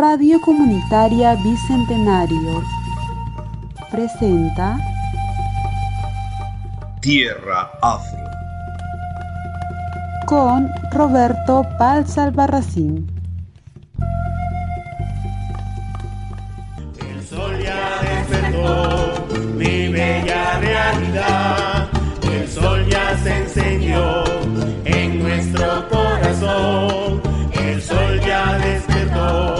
Radio Comunitaria Bicentenario presenta Tierra Afro con Roberto Palza Albarracín. El sol ya despertó mi bella realidad. El sol ya se encendió en nuestro corazón. El sol ya despertó,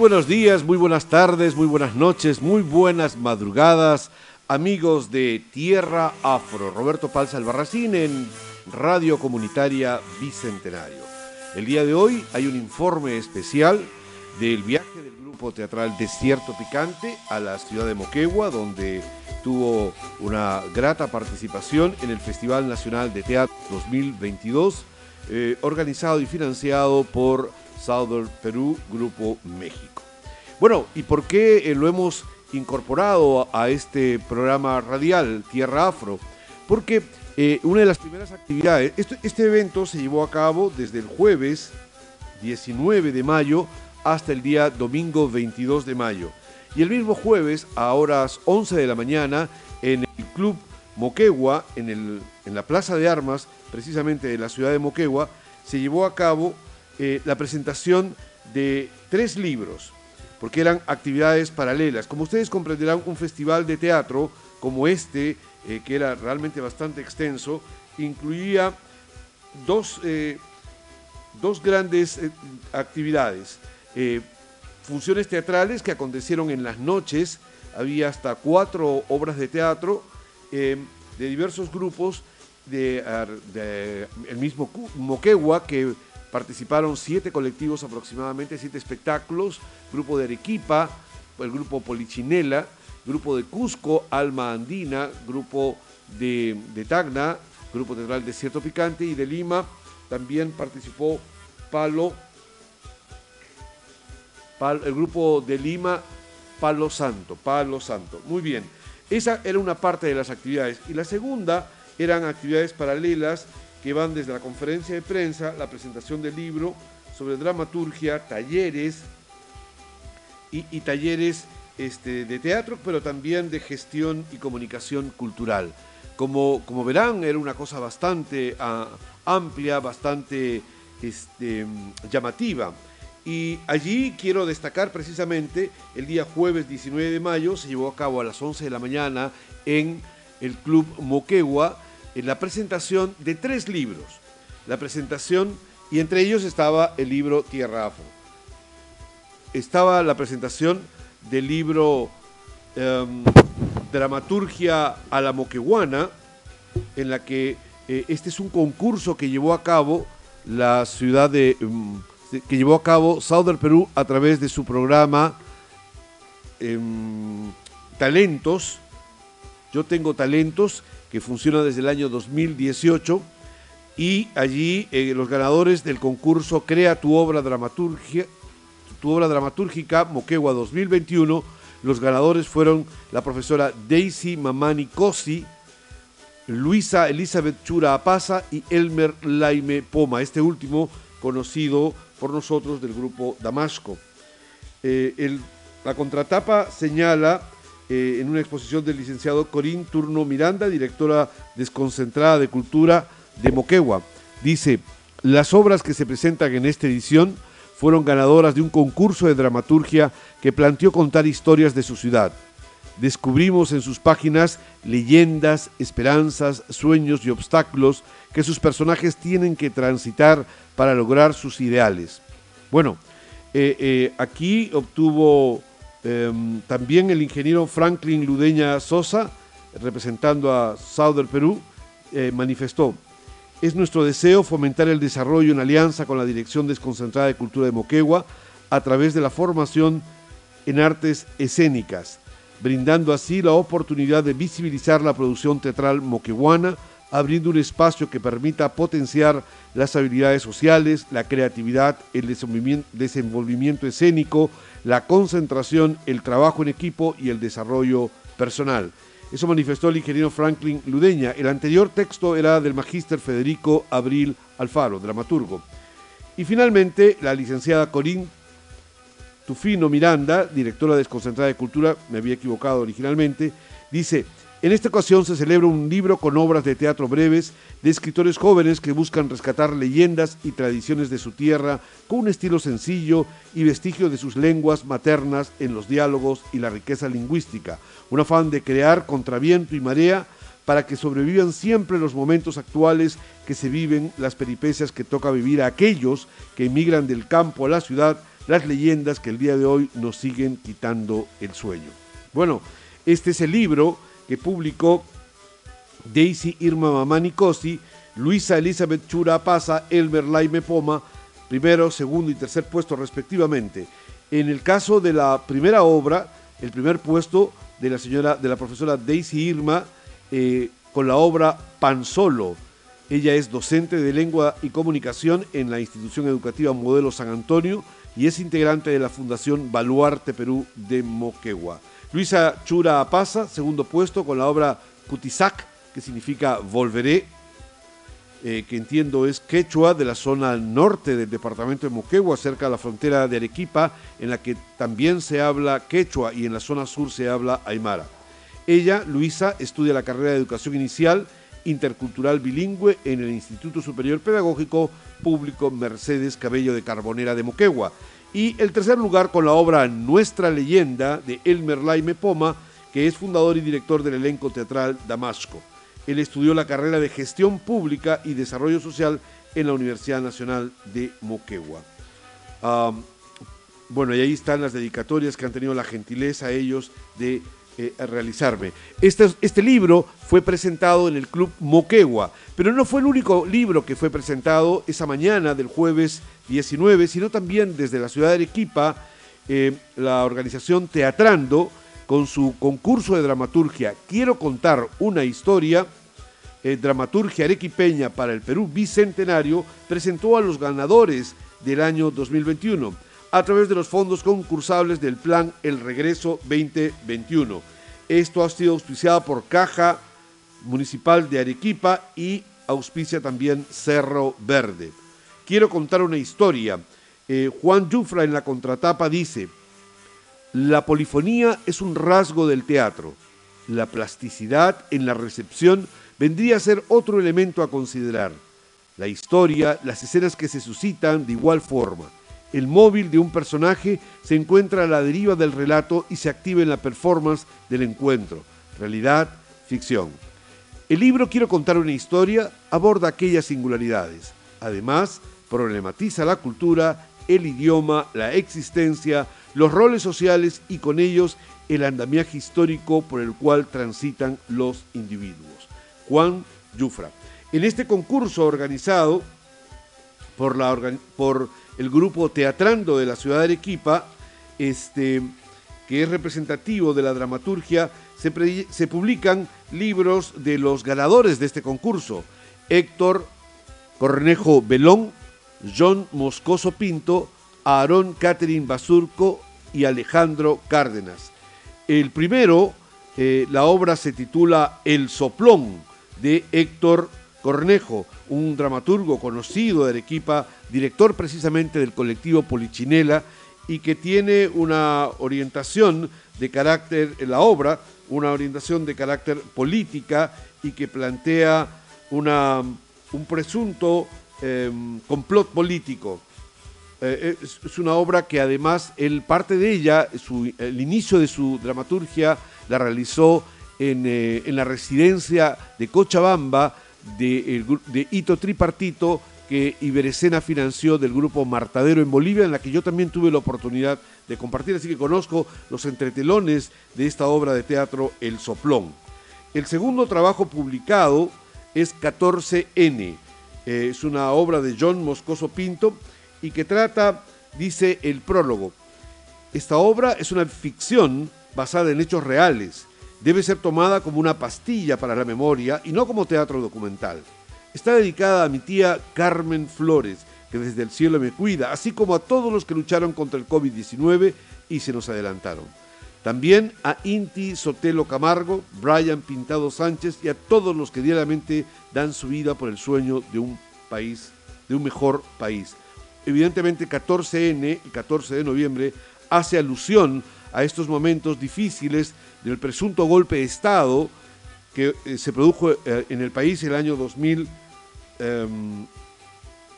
buenos días, muy buenas tardes, muy buenas noches, muy buenas madrugadas, amigos de Tierra Afro. Roberto Palza Albarracín en Radio Comunitaria Bicentenario. El día de hoy hay un informe especial del viaje del grupo teatral Desierto Picante a la ciudad de Moquegua, donde tuvo una grata participación en el Festival Nacional de Teatro 2022, eh, organizado y financiado por Southern Perú, Grupo México. Bueno, ¿y por qué eh, lo hemos incorporado a este programa radial Tierra Afro? Porque eh, una de las primeras actividades, este, este evento se llevó a cabo desde el jueves 19 de mayo hasta el día domingo 22 de mayo. Y el mismo jueves, a horas 11 de la mañana, en el Club Moquegua, en, el, en la Plaza de Armas, precisamente de la ciudad de Moquegua, se llevó a cabo eh, la presentación de tres libros, porque eran actividades paralelas. Como ustedes comprenderán, un festival de teatro como este, eh, que era realmente bastante extenso, incluía dos, eh, dos grandes eh, actividades. Funciones teatrales que acontecieron en las noches, había hasta cuatro obras de teatro de diversos grupos de, de el mismo Moquegua que participaron siete colectivos aproximadamente, siete espectáculos, grupo de Arequipa, el grupo Polichinela, grupo de Cusco, Alma Andina, grupo de, de Tacna, grupo teatral Desierto Picante y de Lima también participó Palo, Pal- el grupo de Lima, Palo Santo, Palo Santo. Muy bien, esa era una parte de las actividades. Y la segunda eran actividades paralelas que van desde la conferencia de prensa, la presentación del libro sobre dramaturgia, talleres y, talleres este, de teatro, pero también de gestión y comunicación cultural. Como, como verán, era una cosa bastante ah, amplia, bastante este, llamativa. Y allí quiero destacar precisamente el día jueves 19 de mayo, se llevó a cabo a las 11 de la mañana en el Club Moquegua, en la presentación de tres libros. La presentación, y entre ellos estaba el libro Tierra Afro. Estaba la presentación del libro em, Dramaturgia a la Moqueguana, en la que eh, este es un concurso que llevó a cabo la ciudad de mm, que llevó a cabo Southern Perú a través de su programa em, Talentos. Yo tengo talentos que funciona desde el año 2018 y allí eh, los ganadores del concurso Crea tu obra dramaturgia tu obra dramatúrgica Moquegua 2021. Los ganadores fueron la profesora Daisy Mamani Cosi, Luisa Elizabeth Chura Apaza y Elmer Laime Poma, este último conocido por nosotros del grupo Damasco. Eh, la contratapa señala eh, en una exposición del licenciado Corín Turno Miranda, directora desconcentrada de cultura de Moquegua. Dice, las obras que se presentan en esta edición fueron ganadoras de un concurso de dramaturgia que planteó contar historias de su ciudad. Descubrimos en sus páginas leyendas, esperanzas, sueños y obstáculos que sus personajes tienen que transitar para lograr sus ideales. Bueno, eh, eh, aquí obtuvo em, también el ingeniero Franklin Ludeña Sosa, representando a Southern Perú, eh, manifestó, es nuestro deseo fomentar el desarrollo en alianza con la Dirección Desconcentrada de Cultura de Moquegua a través de la formación en artes escénicas, brindando así la oportunidad de visibilizar la producción teatral moqueguana abriendo un espacio que permita potenciar las habilidades sociales, la creatividad, el desenvolvimiento escénico, la concentración, el trabajo en equipo y el desarrollo personal. Eso manifestó el ingeniero Franklin Ludeña. El anterior texto era del magíster Federico Abril Alfaro, dramaturgo. Y finalmente, la licenciada Corín Tufino Miranda, directora desconcentrada de Cultura, me había equivocado originalmente, dice, en esta ocasión se celebra un libro con obras de teatro breves de escritores jóvenes que buscan rescatar leyendas y tradiciones de su tierra con un estilo sencillo y vestigio de sus lenguas maternas en los diálogos y la riqueza lingüística. Un afán de crear contra viento y marea para que sobrevivan siempre los momentos actuales que se viven, las peripecias que toca vivir a aquellos que emigran del campo a la ciudad, las leyendas que el día de hoy nos siguen quitando el sueño. Bueno, este es el libro que publicó Daisy Irma Mamani Cosi, Luisa Elizabeth Chura Pasa, Elmer Laime Poma, primero, segundo y tercer puesto respectivamente. En el caso de la primera obra, el primer puesto de la señora, de la profesora Daisy Irma, eh, con la obra Pan Solo. Ella es docente de lengua y comunicación en la institución educativa Modelo San Antonio y es integrante de la Fundación Baluarte Perú de Moquegua. Luisa Chura Apaza, segundo puesto con la obra Cutizac, que significa volveré, eh, que entiendo es quechua de la zona norte del departamento de Moquegua, cerca de la frontera de Arequipa, en la que también se habla quechua y en la zona sur se habla aymara. Ella, Luisa, estudia la carrera de educación inicial intercultural bilingüe en el Instituto Superior Pedagógico Público Mercedes Cabello de Carbonera de Moquegua y el tercer lugar con la obra Nuestra leyenda de Elmer Laime Poma, que es fundador y director del elenco teatral Damasco. Él estudió la carrera de Gestión Pública y Desarrollo Social en la Universidad Nacional de Moquegua. bueno, y ahí están las dedicatorias que han tenido la gentileza ellos de realizarme. Este, este libro fue presentado en el Club Moquegua, pero no fue el único libro que fue presentado esa mañana del jueves 19, sino también desde la ciudad de Arequipa, eh, la organización Teatrando, con su concurso de dramaturgia. Quiero contar una historia, eh, dramaturgia arequipeña para el Perú Bicentenario, presentó a los ganadores del año 2021 a través de los fondos concursables del plan El Regreso 2021. Esto ha sido auspiciado por Caja Municipal de Arequipa y auspicia también Cerro Verde. Quiero contar una historia. Eh, Juan Jufra en la contratapa dice, la polifonía es un rasgo del teatro. La plasticidad en la recepción vendría a ser otro elemento a considerar. La historia, las escenas que se suscitan de igual forma. El móvil de un personaje se encuentra a la deriva del relato y se activa en la performance del encuentro. Realidad, ficción. El libro Quiero contar una historia aborda aquellas singularidades. Además, problematiza la cultura, el idioma, la existencia, los roles sociales y con ellos el andamiaje histórico por el cual transitan los individuos. Juan Yufra. En este concurso organizado por, la, por el grupo Teatrando de la ciudad de Arequipa, este, que es representativo de la dramaturgia, se, publican libros de los ganadores de este concurso. Héctor Cornejo Belón, John Moscoso Pinto, Aarón Catherine Basurco y Alejandro Cárdenas. El primero, eh, la obra se titula El Soplón de Héctor Cornejo, un dramaturgo conocido de Arequipa, director precisamente del colectivo Polichinela y que tiene una orientación de carácter en la obra, una orientación de carácter política y que plantea una, un presunto em, complot político. Eh, es, una obra que además él parte de ella, el inicio de su dramaturgia la realizó en, eh, en la residencia de Cochabamba, de, de hito tripartito que Iberescena financió del grupo Martadero en Bolivia, en la que yo también tuve la oportunidad de compartir, así que conozco los entretelones de esta obra de teatro El Soplón. El segundo trabajo publicado es 14N, eh, es una obra de John Moscoso Pinto y que trata, dice el prólogo, esta obra es una ficción basada en hechos reales debe ser tomada como una pastilla para la memoria y no como teatro documental. Está dedicada a mi tía Carmen Flores, que desde el cielo me cuida, así como a todos los que lucharon contra el COVID-19 y se nos adelantaron. También a Inti Sotelo Camargo, Brian Pintado Sánchez y a todos los que diariamente dan su vida por el sueño de un país, de un mejor país. Evidentemente 14N, el 14 de noviembre, hace alusión a estos momentos difíciles del presunto golpe de Estado que eh, se produjo eh, en el país el año 2000, em,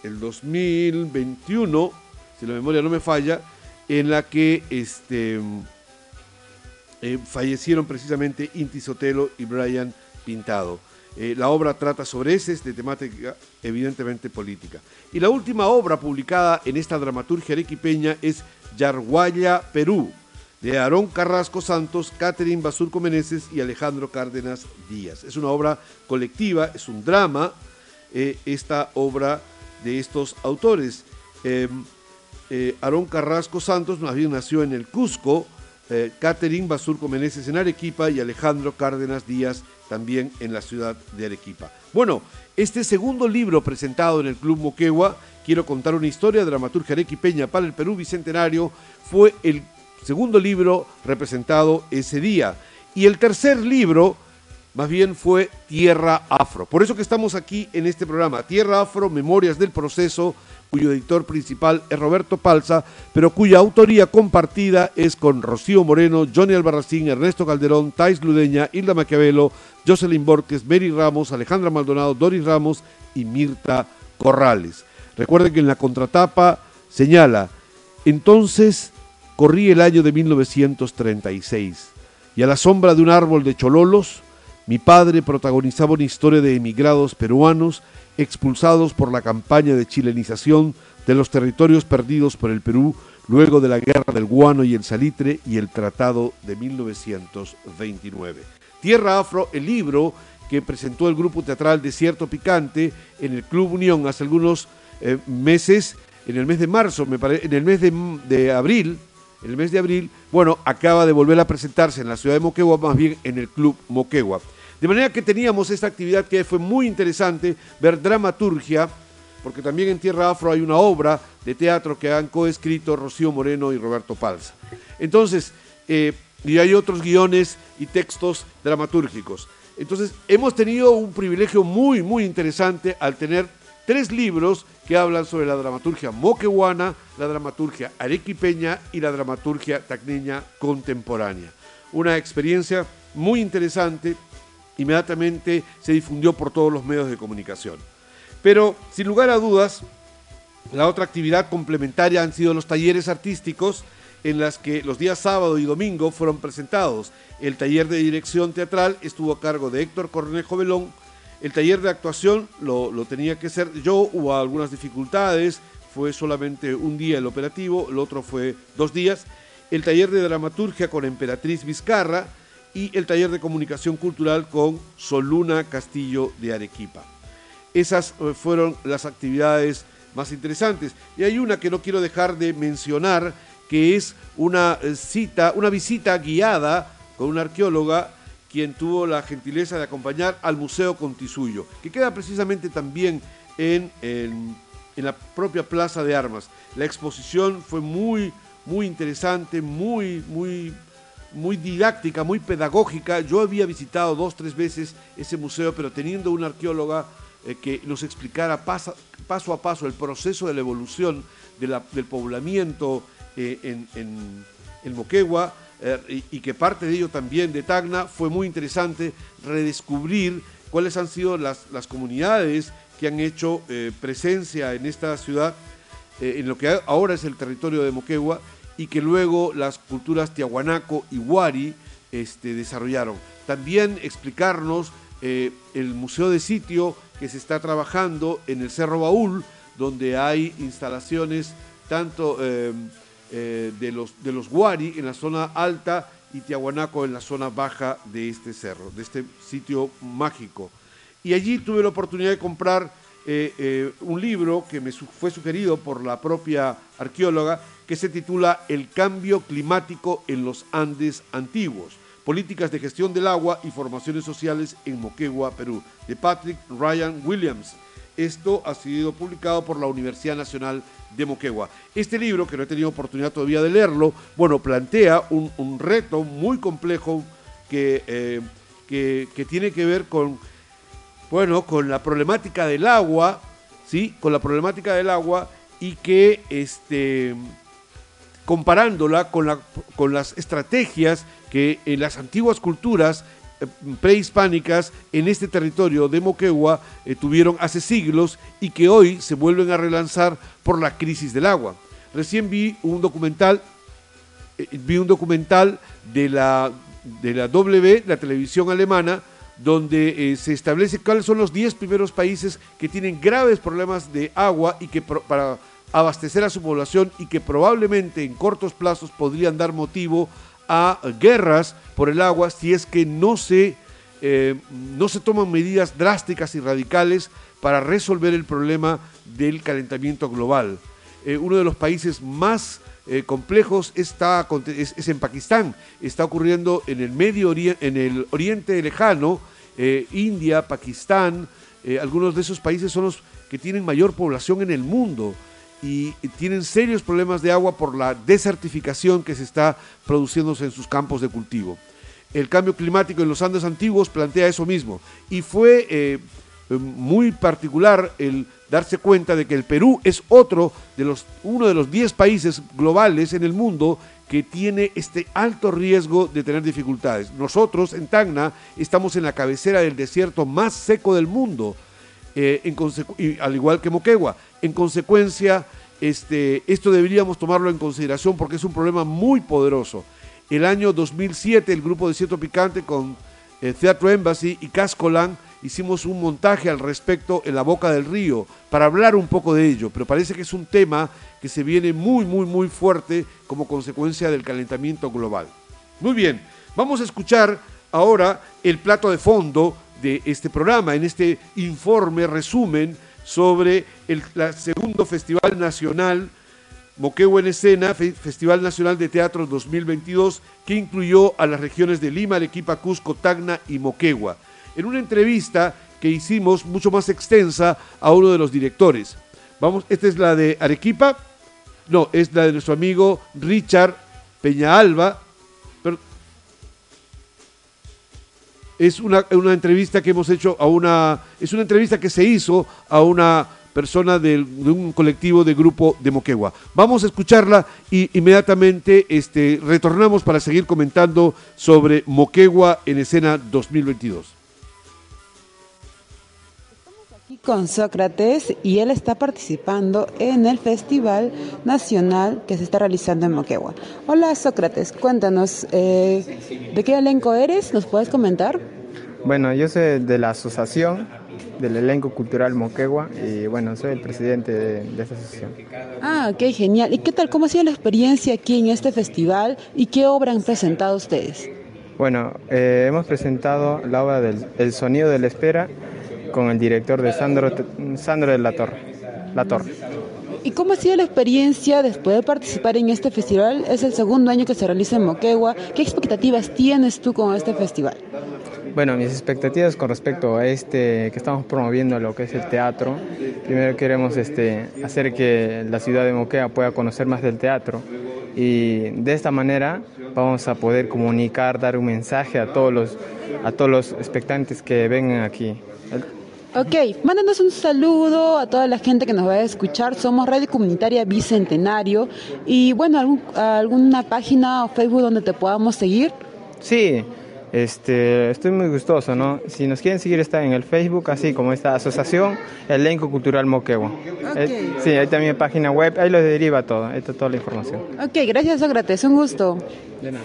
el 2021, si la memoria no me falla, en la que este, eh, fallecieron precisamente Inti Sotelo y Brian Pintado. Eh, la obra trata sobre ese, de temática evidentemente política. Y la última obra publicada en esta dramaturgia arequipeña es Yarguaya, Perú, de Aarón Carrasco Santos, Catherine Basurco Meneses y Alejandro Cárdenas Díaz. Es una obra colectiva, es un drama, eh, esta obra de estos autores. Em, Aarón Carrasco Santos más bien nació en el Cusco, eh, Catherine Basurco Meneses en Arequipa y Alejandro Cárdenas Díaz también en la ciudad de Arequipa. Bueno, este segundo libro presentado en el Club Moquegua, quiero contar una historia dramaturgia arequipeña para el Perú Bicentenario, fue el segundo libro representado ese día. Y el tercer libro, más bien, fue Tierra Afro. Por eso que estamos aquí en este programa, Tierra Afro, Memorias del Proceso, cuyo editor principal es Roberto Palza, pero cuya autoría compartida es con Rocío Moreno, Johnny Albarracín, Ernesto Calderón, Tais Ludeña, Hilda Maquiavelo, Jocelyn Borges, Mary Ramos, Alejandra Maldonado, Doris Ramos y Mirta Corrales. Recuerden que en la contratapa señala, entonces corrí el año de 1936 y a la sombra de un árbol de chololos, mi padre protagonizaba una historia de emigrados peruanos expulsados por la campaña de chilenización de los territorios perdidos por el Perú luego de la guerra del guano y el salitre y el tratado de 1929. Tierra Afro, el libro que presentó el grupo teatral Desierto Picante en el Club Unión hace algunos eh, meses, en el mes de marzo, me en el mes de abril, en el mes de abril, bueno, acaba de volver a presentarse en la ciudad de Moquegua, más bien en el Club Moquegua. De manera que teníamos esta actividad que fue muy interesante, ver dramaturgia, porque también en Tierra Afro hay una obra de teatro que han coescrito Rocío Moreno y Roberto Palza. Entonces, eh, y hay otros guiones y textos dramatúrgicos. Entonces, hemos tenido un privilegio muy, muy interesante al tener tres libros que hablan sobre la dramaturgia moquehuana, la dramaturgia arequipeña y la dramaturgia tacneña contemporánea. Una experiencia muy interesante inmediatamente se difundió por todos los medios de comunicación. Pero, sin lugar a dudas, la otra actividad complementaria han sido los talleres artísticos en las que los días sábado y domingo fueron presentados. El taller de dirección teatral estuvo a cargo de Héctor Cornejo Belón. El taller de actuación lo, tenía que ser yo, hubo algunas dificultades, fue solamente un día el operativo, el otro fue dos días. El taller de dramaturgia con Emperatriz Vizcarra, y el taller de comunicación cultural con Soluna Castillo de Arequipa. Esas eh, fueron las actividades más interesantes. Y hay una que no quiero dejar de mencionar, que es una eh, cita, una visita guiada con una arqueóloga quien tuvo la gentileza de acompañar al Museo Contisuyo, que queda precisamente también en, en, la propia Plaza de Armas. La exposición fue muy, muy interesante, muy, muy muy didáctica, muy pedagógica. Yo había visitado dos, tres veces ese museo, pero teniendo una arqueóloga eh, que nos explicara paso, a paso el proceso de la evolución del poblamiento eh, en, en, Moquegua eh, y, que parte de ello también de Tacna, fue muy interesante redescubrir cuáles han sido las, las comunidades que han hecho presencia en esta ciudad, en lo que ahora es el territorio de Moquegua, y que luego las culturas tiahuanaco y huari este, desarrollaron. También explicarnos eh, el museo de sitio que se está trabajando en el Cerro Baúl, donde hay instalaciones tanto eh, eh, de, los, de los huari en la zona alta y tiahuanaco en la zona baja de este cerro, de este sitio mágico. Y allí tuve la oportunidad de comprar un libro que me fue sugerido por la propia arqueóloga, que se titula El cambio climático en los Andes antiguos. Políticas de Gestión del Agua y Formaciones Sociales en Moquegua, Perú, de Patrick Ryan Williams. Esto ha sido publicado por la Universidad Nacional de Moquegua. Este libro, que no he tenido oportunidad todavía de leerlo, bueno, plantea un, reto muy complejo que, eh, que, que, tiene que ver con, bueno, con la problemática del agua, ¿sí? Con la problemática del agua y que, este, comparándola con, la, con las estrategias que en las antiguas culturas eh, prehispánicas en este territorio de Moquegua eh, tuvieron hace siglos y que hoy se vuelven a relanzar por la crisis del agua. Recién vi un documental, eh, vi un documental de la, de la W, la televisión alemana, donde se establece cuáles son los 10 primeros países que tienen graves problemas de agua y que para abastecer a su población y que probablemente en cortos plazos podrían dar motivo a guerras por el agua si es que no se, eh, no se toman medidas drásticas y radicales para resolver el problema del calentamiento global. Eh, uno de los países más eh, complejos está, es, en Pakistán, está ocurriendo en el Medio en el Oriente Lejano, India, Pakistán, algunos de esos países son los que tienen mayor población en el mundo y tienen serios problemas de agua por la desertificación que se está produciéndose en sus campos de cultivo. El cambio climático en los Andes antiguos plantea eso mismo y fue eh, muy particular el darse cuenta de que el Perú es otro de los, uno de los 10 países globales en el mundo que tiene este alto riesgo de tener dificultades. Nosotros en Tacna estamos en la cabecera del desierto más seco del mundo, eh, y, al igual que Moquegua. En consecuencia, este, esto deberíamos tomarlo en consideración porque es un problema muy poderoso. El año 2007, el grupo de Cierto Picante con eh, Teatro Embassy y Cascolan hicimos un montaje al respecto en la boca del río para hablar un poco de ello, pero parece que es un tema que se viene muy, muy, muy fuerte como consecuencia del calentamiento global. Muy bien, vamos a escuchar ahora el plato de fondo de este programa, en este informe, resumen sobre el segundo Festival Nacional Moquegua en Escena, Festival Nacional de Teatro 2022, que incluyó a las regiones de Lima, Arequipa, Cusco, Tacna y Moquegua. En una entrevista que hicimos mucho más extensa a uno de los directores. Vamos, esta es la de Arequipa, no, es la de nuestro amigo Richard Peñaalba, es una, entrevista que hemos hecho a una, es una entrevista que se hizo a una persona de, un colectivo de grupo de Moquegua. Vamos a escucharla y inmediatamente este, retornamos para seguir comentando sobre Moquegua en escena 2022 con Sócrates y él está participando en el Festival Nacional que se está realizando en Moquegua. Hola Sócrates, cuéntanos, eh, ¿de qué elenco eres? ¿Nos puedes comentar? Bueno, yo soy de la asociación del elenco cultural Moquegua y bueno, soy el presidente de, esta asociación. Ah, qué genial. ¿Y qué tal? ¿Cómo ha sido la experiencia aquí en este festival y qué obra han presentado ustedes? Bueno, eh, hemos presentado la obra del El Sonido de la Espera con el director de Sandro, Sandro de la Torre. La Torre. ¿Y cómo ha sido la experiencia después de participar en este festival? Es el segundo año que se realiza en Moquegua. ¿Qué expectativas tienes tú con este festival? Bueno, mis expectativas con respecto a este que estamos promoviendo lo que es el teatro. Primero queremos este, hacer que la ciudad de Moquegua pueda conocer más del teatro y de esta manera vamos a poder comunicar, dar un mensaje a todos los, a todos los expectantes que vengan aquí. Ok, mándanos un saludo a toda la gente que nos va a escuchar. Somos Radio Comunitaria Bicentenario. Y bueno, ¿alguna página o Facebook donde te podamos seguir? Sí, este, estoy muy gustoso, ¿no? Si nos quieren seguir está en el Facebook, así como esta asociación, Elenco Cultural Moquegua. Eh, sí, hay también página web, ahí lo deriva todo, ahí está toda la información. Ok, gracias Sócrates, un gusto. De nada.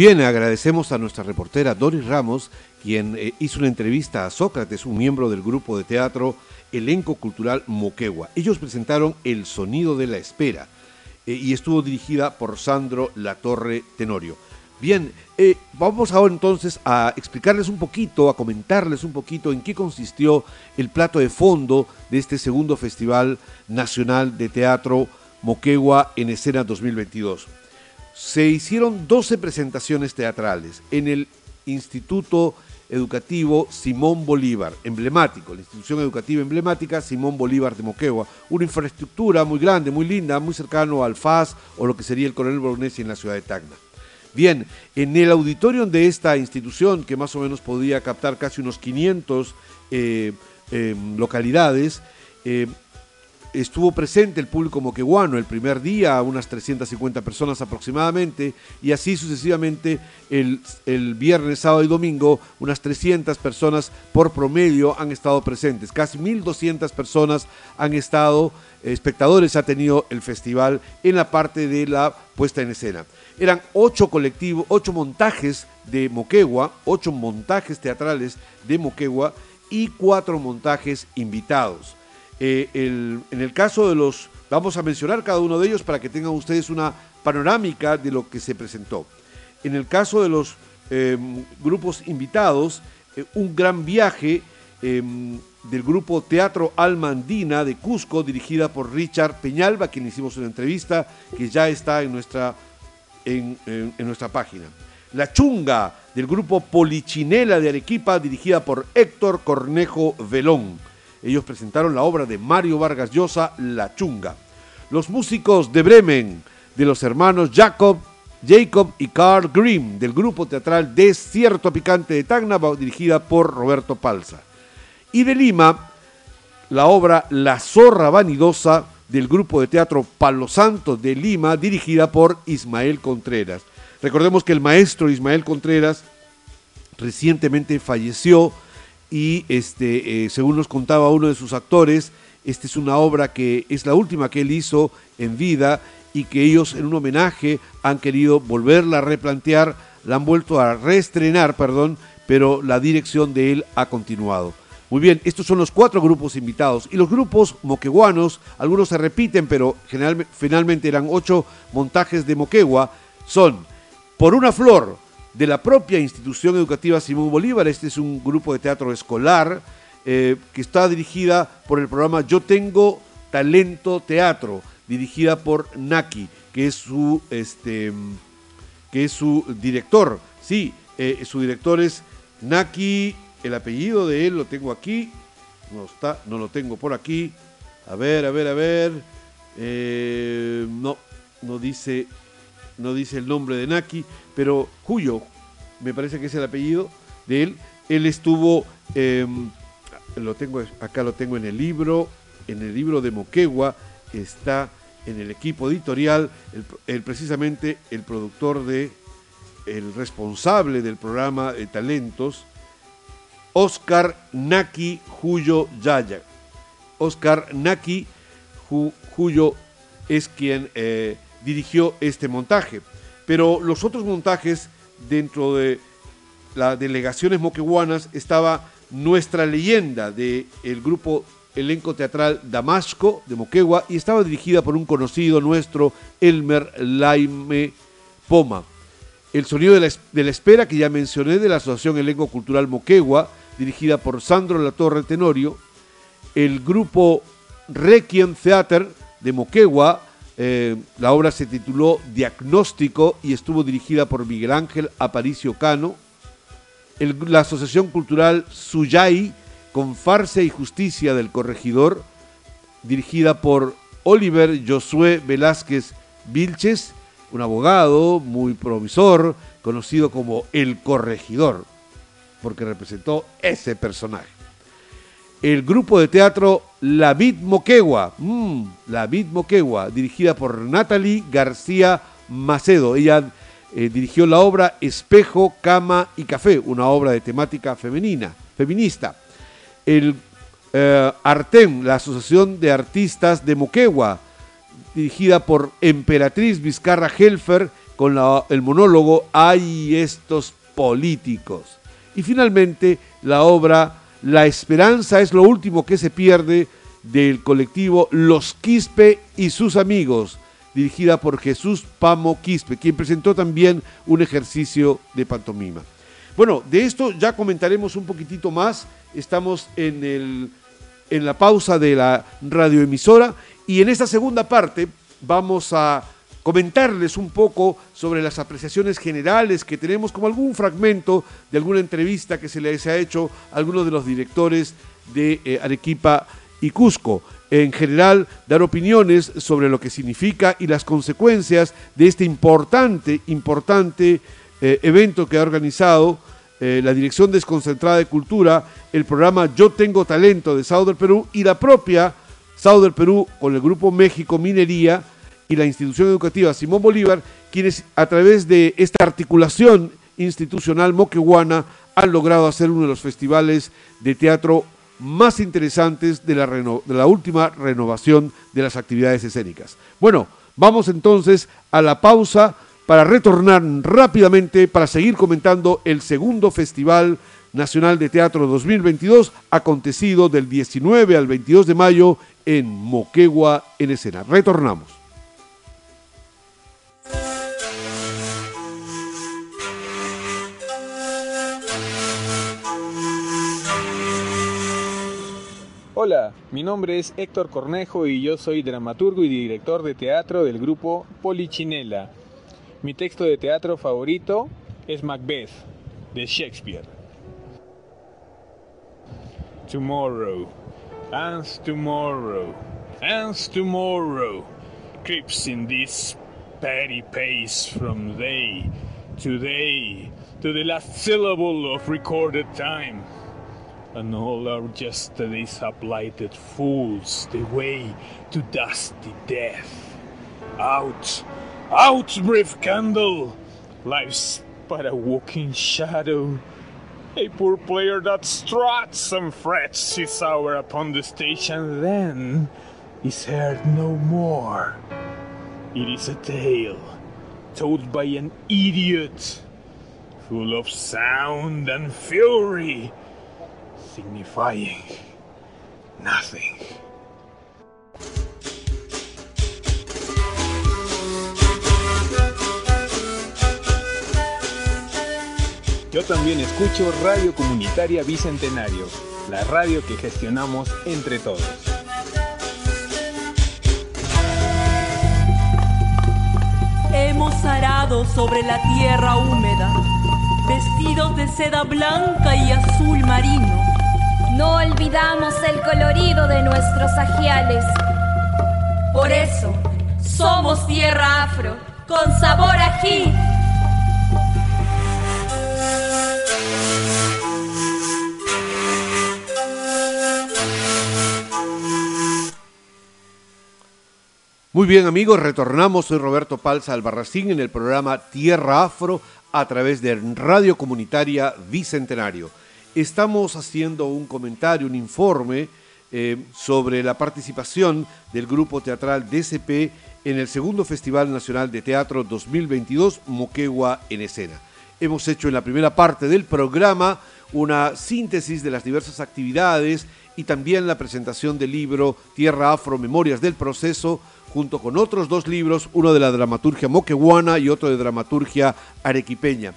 Bien, agradecemos a nuestra reportera Doris Ramos, quien eh, hizo una entrevista a Sócrates, un miembro del grupo de teatro Elenco Cultural Moquegua. Ellos presentaron El Sonido de la Espera eh, y estuvo dirigida por Sandro Latorre Tenorio. Bien, eh, vamos ahora entonces a explicarles un poquito, a comentarles un poquito en qué consistió el plato de fondo de este segundo Festival Nacional de Teatro Moquegua en Escena 2022 se hicieron 12 presentaciones teatrales en el Instituto Educativo Simón Bolívar, emblemático, la institución educativa emblemática Simón Bolívar de Moquegua, una infraestructura muy grande, muy linda, muy cercano al FAS o lo que sería el Coronel Bolognesi en la ciudad de Tacna. Bien, en el auditorio de esta institución, que más o menos podía captar casi unos 500 eh, eh, localidades, eh, estuvo presente el público moqueguano el primer día, unas 350 personas aproximadamente, y así sucesivamente el, viernes, sábado y domingo, unas 300 personas por promedio han estado presentes. Casi 1.200 personas han estado, espectadores ha tenido el festival en la parte de la puesta en escena. Eran ocho colectivos, ocho montajes de Moquegua, ocho montajes teatrales de Moquegua y cuatro montajes invitados. Eh, en el caso de los, vamos a mencionar cada uno de ellos para que tengan ustedes una panorámica de lo que se presentó. En el caso de los em, grupos invitados, eh, un gran viaje em, del grupo Teatro Alma Andina de Cusco, dirigida por Richard Peñalba, quien hicimos una entrevista que ya está en nuestra, en nuestra página. La Chunga del grupo Polichinela de Arequipa, dirigida por Héctor Cornejo Velón ellos presentaron la obra de Mario Vargas Llosa, La Chunga. Los músicos de Bremen, de los hermanos Jacob, Jacob y Carl Grimm, del grupo teatral Desierto Picante de Tacna, dirigida por Roberto Palza. Y de Lima, la obra La Zorra Vanidosa, del grupo de teatro Palo Santo de Lima, dirigida por Ismael Contreras. Recordemos que el maestro Ismael Contreras recientemente falleció y este, eh, según nos contaba uno de sus actores, esta es una obra que es la última que él hizo en vida y que ellos en un homenaje han querido volverla a replantear, la han vuelto a reestrenar, perdón, pero la dirección de él ha continuado. Muy bien, estos son los cuatro grupos invitados. Y los grupos moqueguanos, algunos se repiten, pero finalmente eran ocho montajes de Moquegua, son Por una flor, de la propia institución educativa Simón Bolívar. Este es un grupo de teatro escolar eh, que está dirigida por el programa Yo Tengo Talento Teatro, dirigida por Naki, que es su, este, que es su director. Sí, eh, su director es Naki, el apellido de él lo tengo aquí, no está, no lo tengo por aquí. A ver, a ver, a ver. Eh, no, no dice, no dice el nombre de Naki, pero Julio, me parece que es el apellido de él, él estuvo, em, lo tengo, acá lo tengo en el libro, en el libro de Moquegua, está en el equipo editorial, el, precisamente el productor de, el responsable del programa de talentos, Oscar Naki Juyo Yaya. Oscar Naki Juyo es quien eh, dirigió este montaje. Pero los otros montajes dentro de las delegaciones moqueguanas estaba nuestra leyenda del el grupo elenco teatral Damasco de Moquegua y estaba dirigida por un conocido nuestro, Elmer Laime Poma. El sonido de la, de la, espera que ya mencioné de la Asociación Elenco Cultural Moquegua, dirigida por Sandro Latorre Tenorio. El grupo Requiem Theater de Moquegua, eh, la obra se tituló Diagnóstico y estuvo dirigida por Miguel Ángel Aparicio Cano. la Asociación Cultural Suyay con Farsa y Justicia del Corregidor, dirigida por Oliver Josué Velázquez Vilches, un abogado muy provisor, conocido como El Corregidor, porque representó ese personaje el grupo de teatro La Vid Moquegua, mm, La Vid Moquegua, dirigida por Natalie García Macedo. Ella eh, dirigió la obra Espejo, Cama y Café, una obra de temática femenina, feminista. El eh, Artem, la Asociación de Artistas de Moquegua, dirigida por Emperatriz Vizcarra Helfer, con el monólogo Hay estos políticos. Y finalmente la obra La esperanza es lo último que se pierde del colectivo Los Quispe y sus amigos, dirigida por Jesús Pamo Quispe, quien presentó también un ejercicio de pantomima. Bueno, de esto ya comentaremos un poquitito más. Estamos en, el, en la pausa de la radioemisora y en esta segunda parte vamos a comentarles un poco sobre las apreciaciones generales que tenemos, como algún fragmento de alguna entrevista que se les ha hecho a algunos de los directores de eh, Arequipa y Cusco. En general, dar opiniones sobre lo que significa y las consecuencias de este importante, importante eh, evento que ha organizado eh, la Dirección Desconcentrada de Cultura, el programa Yo Tengo Talento de Sao del Perú y la propia Sao del Perú con el Grupo México Minería y la institución educativa Simón Bolívar, quienes a través de esta articulación institucional moquehuana han logrado hacer uno de los festivales de teatro más interesantes de la, de la última renovación de las actividades escénicas. Bueno, vamos entonces a la pausa para retornar rápidamente para seguir comentando el segundo Festival Nacional de Teatro 2022 acontecido del 19 al 22 de mayo en Moquegua en escena. Retornamos. Hola, mi nombre es Héctor Cornejo y yo soy dramaturgo y director de teatro del grupo Polichinela. Mi texto de teatro favorito es Macbeth, de Shakespeare. Tomorrow, and tomorrow, and tomorrow, creeps in this petty pace from day to day to the last syllable of recorded time. And all our yesterdays have lighted fools the way to dusty death. Out, out, brief candle! Life's but a walking shadow. A poor player that struts and frets his hour upon the stage and then is heard no more. It is a tale told by an idiot, full of sound and fury signifying nothing. Yo también escucho Radio Comunitaria Bicentenario, la radio que gestionamos entre todos. Hemos arado sobre la tierra húmeda, vestidos de seda blanca y azul marino no olvidamos el colorido de nuestros ajiales. Por eso, somos tierra afro, con sabor ají. Muy bien amigos, retornamos. Soy Roberto Palza Albarracín en el programa Tierra Afro a través de Radio Comunitaria Bicentenario estamos haciendo un comentario, un informe eh, sobre la participación del grupo teatral DCP en el segundo Festival Nacional de Teatro 2022 Moquegua en Escena. Hemos hecho en la primera parte del programa una síntesis de las diversas actividades y también la presentación del libro Tierra Afro Memorias del Proceso, junto con otros dos libros, uno de la dramaturgia moqueguana y otro de dramaturgia arequipeña.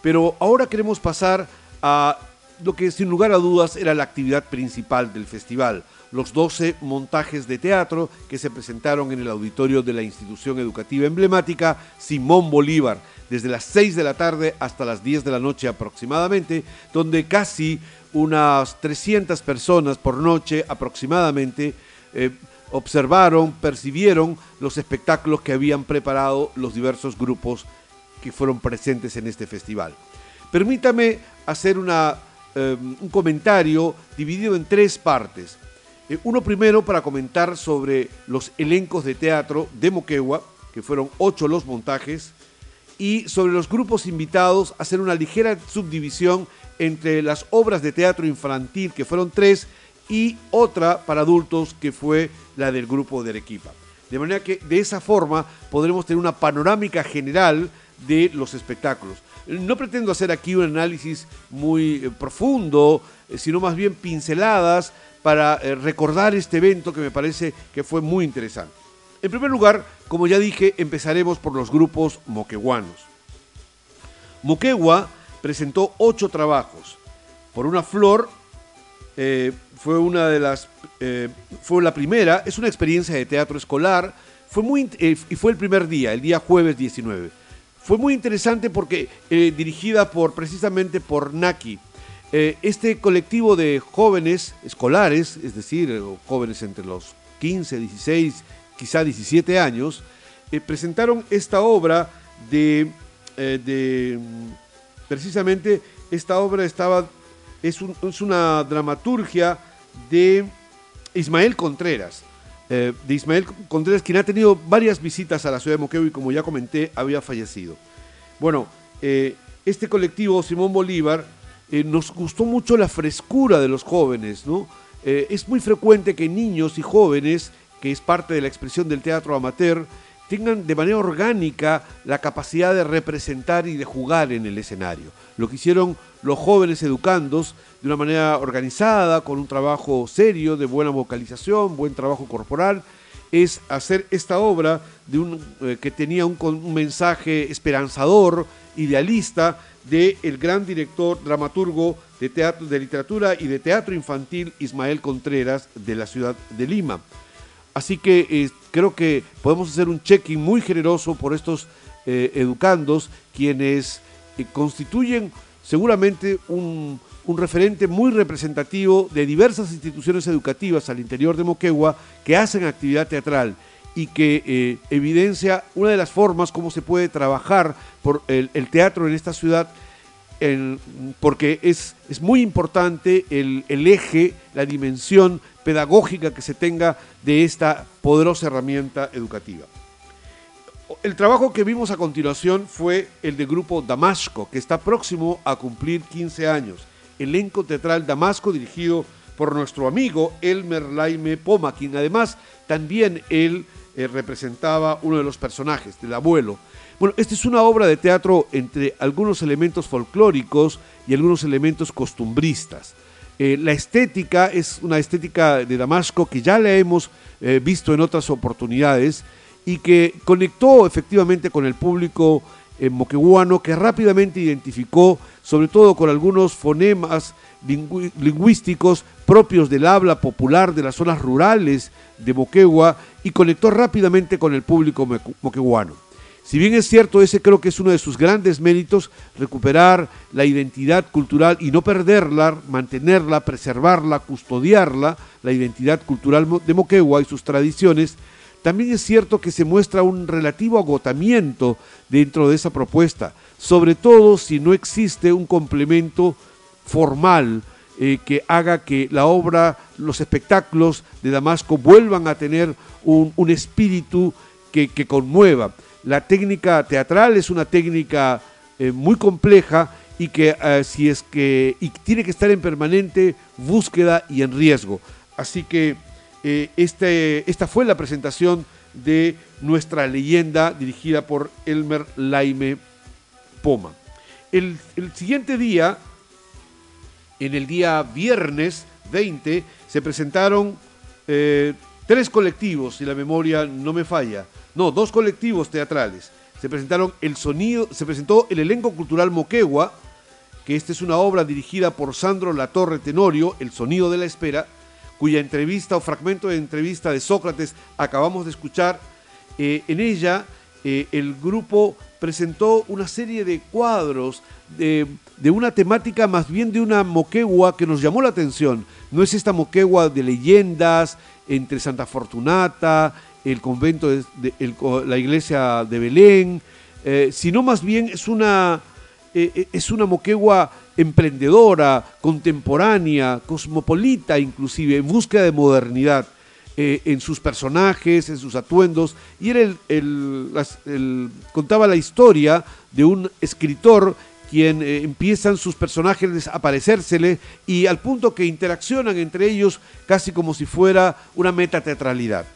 Pero ahora queremos pasar a lo que sin lugar a dudas era la actividad principal del festival, los 12 montajes de teatro que se presentaron en el auditorio de la institución educativa emblemática Simón Bolívar, desde las 6 de la tarde hasta las 10 de la noche aproximadamente, donde casi unas 300 personas por noche aproximadamente eh, observaron, percibieron los espectáculos que habían preparado los diversos grupos que fueron presentes en este festival. Permítame hacer una Em, un comentario dividido en tres partes. Eh, uno primero para comentar sobre los elencos de teatro de Moquegua, que fueron ocho los montajes, y sobre los grupos invitados, hacer una ligera subdivisión entre las obras de teatro infantil, que fueron tres, y otra para adultos, que fue la del grupo de Arequipa. De manera que de esa forma podremos tener una panorámica general de los espectáculos. No pretendo hacer aquí un análisis muy eh, profundo, eh, sino más bien pinceladas para eh, recordar este evento que me parece que fue muy interesante. En primer lugar, como ya dije, empezaremos por los grupos moqueguanos. Moquegua presentó ocho trabajos. Por una flor fue una de las fue la primera, es una experiencia de teatro escolar, fue muy y fue el primer día, el día jueves 19 fue muy interesante porque eh, dirigida por precisamente por Naki. Eh, este colectivo de jóvenes escolares, es decir, eh, jóvenes entre los 15, 16, quizá 17 años, presentaron esta obra de, de, precisamente esta obra estaba es, es una dramaturgia de Ismael Contreras. Eh, de Ismael Contreras, quien ha tenido varias visitas a la ciudad de Moquegua y como ya comenté, había fallecido. Bueno, eh, este colectivo, Simón Bolívar, eh, nos gustó mucho la frescura de los jóvenes, ¿no? es muy frecuente que niños y jóvenes, que es parte de la expresión del teatro amateur, tengan de manera orgánica la capacidad de representar y de jugar en el escenario. Lo que hicieron los jóvenes educandos de una manera organizada, con un trabajo serio, de buena vocalización, buen trabajo corporal, es hacer esta obra de un, eh, que tenía un, mensaje esperanzador, idealista, del el gran director, dramaturgo de, teatro, de literatura y de teatro infantil Ismael Contreras de la ciudad de Lima. Así que eh, creo que podemos hacer un check-in muy generoso por estos eh, educandos, quienes constituyen seguramente un, referente muy representativo de diversas instituciones educativas al interior de Moquegua que hacen actividad teatral y que evidencia una de las formas como se puede trabajar por el, teatro en esta ciudad, porque es, es, muy importante el, el eje, la dimensión pedagógica que se tenga de esta poderosa herramienta educativa. El trabajo que vimos a continuación fue el del grupo Damasco, que está próximo a cumplir 15 años. Elenco teatral Damasco dirigido por nuestro amigo Elmer Laime Poma, quien además también él eh, representaba uno de los personajes, del abuelo. Bueno, esta es una obra de teatro entre algunos elementos folclóricos y algunos elementos costumbristas. Eh, la estética es una estética de Damasco que ya la hemos eh, visto en otras oportunidades y que conectó efectivamente con el público eh, moqueguano que rápidamente identificó, sobre todo con algunos fonemas lingüísticos propios del habla popular de las zonas rurales de Moquegua y conectó rápidamente con el público moqueguano. Si bien es cierto, ese creo que es uno de sus grandes méritos, recuperar la identidad cultural y no perderla, mantenerla, preservarla, custodiarla, la identidad cultural de Moquegua y sus tradiciones, también es cierto que se muestra un relativo agotamiento dentro de esa propuesta, sobre todo si no existe un complemento formal eh, que haga que la obra, los espectáculos de Damasco vuelvan a tener un, espíritu que conmueva. La técnica teatral es una técnica eh, muy compleja y que eh, si es que y tiene que estar en permanente búsqueda y en riesgo. Así que eh, este, esta fue la presentación de nuestra leyenda dirigida por Elmer Laime Poma. El, siguiente día, en el día viernes 20, se presentaron tres colectivos, si la memoria no me falla no, dos colectivos teatrales. Se presentaron el sonido, se presentó el elenco cultural Moquegua, que esta es una obra dirigida por Sandro Latorre Tenorio, El sonido de la espera, cuya entrevista o fragmento de entrevista de Sócrates acabamos de escuchar. Eh, en ella eh, el grupo presentó una serie de cuadros de, de, una temática más bien de una moquegua que nos llamó la atención. No es esta moquegua de leyendas entre Santa Fortunata, el convento de, la iglesia de Belén, eh, sino más bien es una, eh, eh, es una moquegua emprendedora, contemporánea, cosmopolita inclusive, en búsqueda de modernidad en sus personajes, en sus atuendos, y era el, contaba la historia de un escritor quien empiezan sus personajes a aparecérsele y al punto que interaccionan entre ellos casi como si fuera una meta teatralidad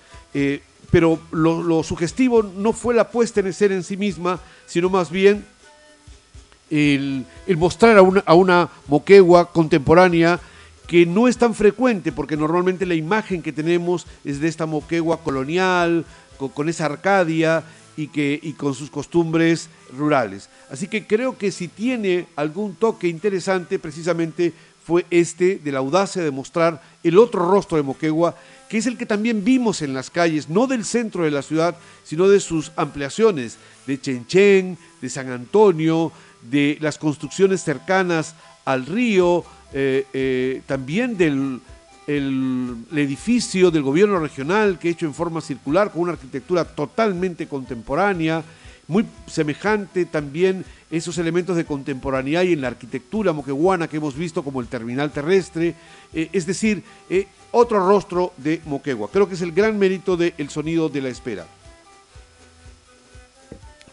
pero lo, sugestivo no fue la puesta en escena en sí misma, sino más bien el, mostrar a una, moquegua contemporánea que no es tan frecuente, porque normalmente la imagen que tenemos es de esta moquegua colonial, con, esa Arcadia y, que, y con sus costumbres rurales. Así que creo que si tiene algún toque interesante, precisamente fue este de la audacia de mostrar el otro rostro de Moquegua, que es el que también vimos en las calles, no del centro de la ciudad, sino de sus ampliaciones, de Chenchen, de San Antonio, de las construcciones cercanas al río, eh, eh, también del el, edificio del gobierno regional que hecho en forma circular con una arquitectura totalmente contemporánea, muy semejante también esos elementos de contemporaneidad y en la arquitectura moqueguana que hemos visto como el terminal terrestre, eh, es decir, otro rostro de Moquegua. Creo que es el gran mérito del sonido de la espera.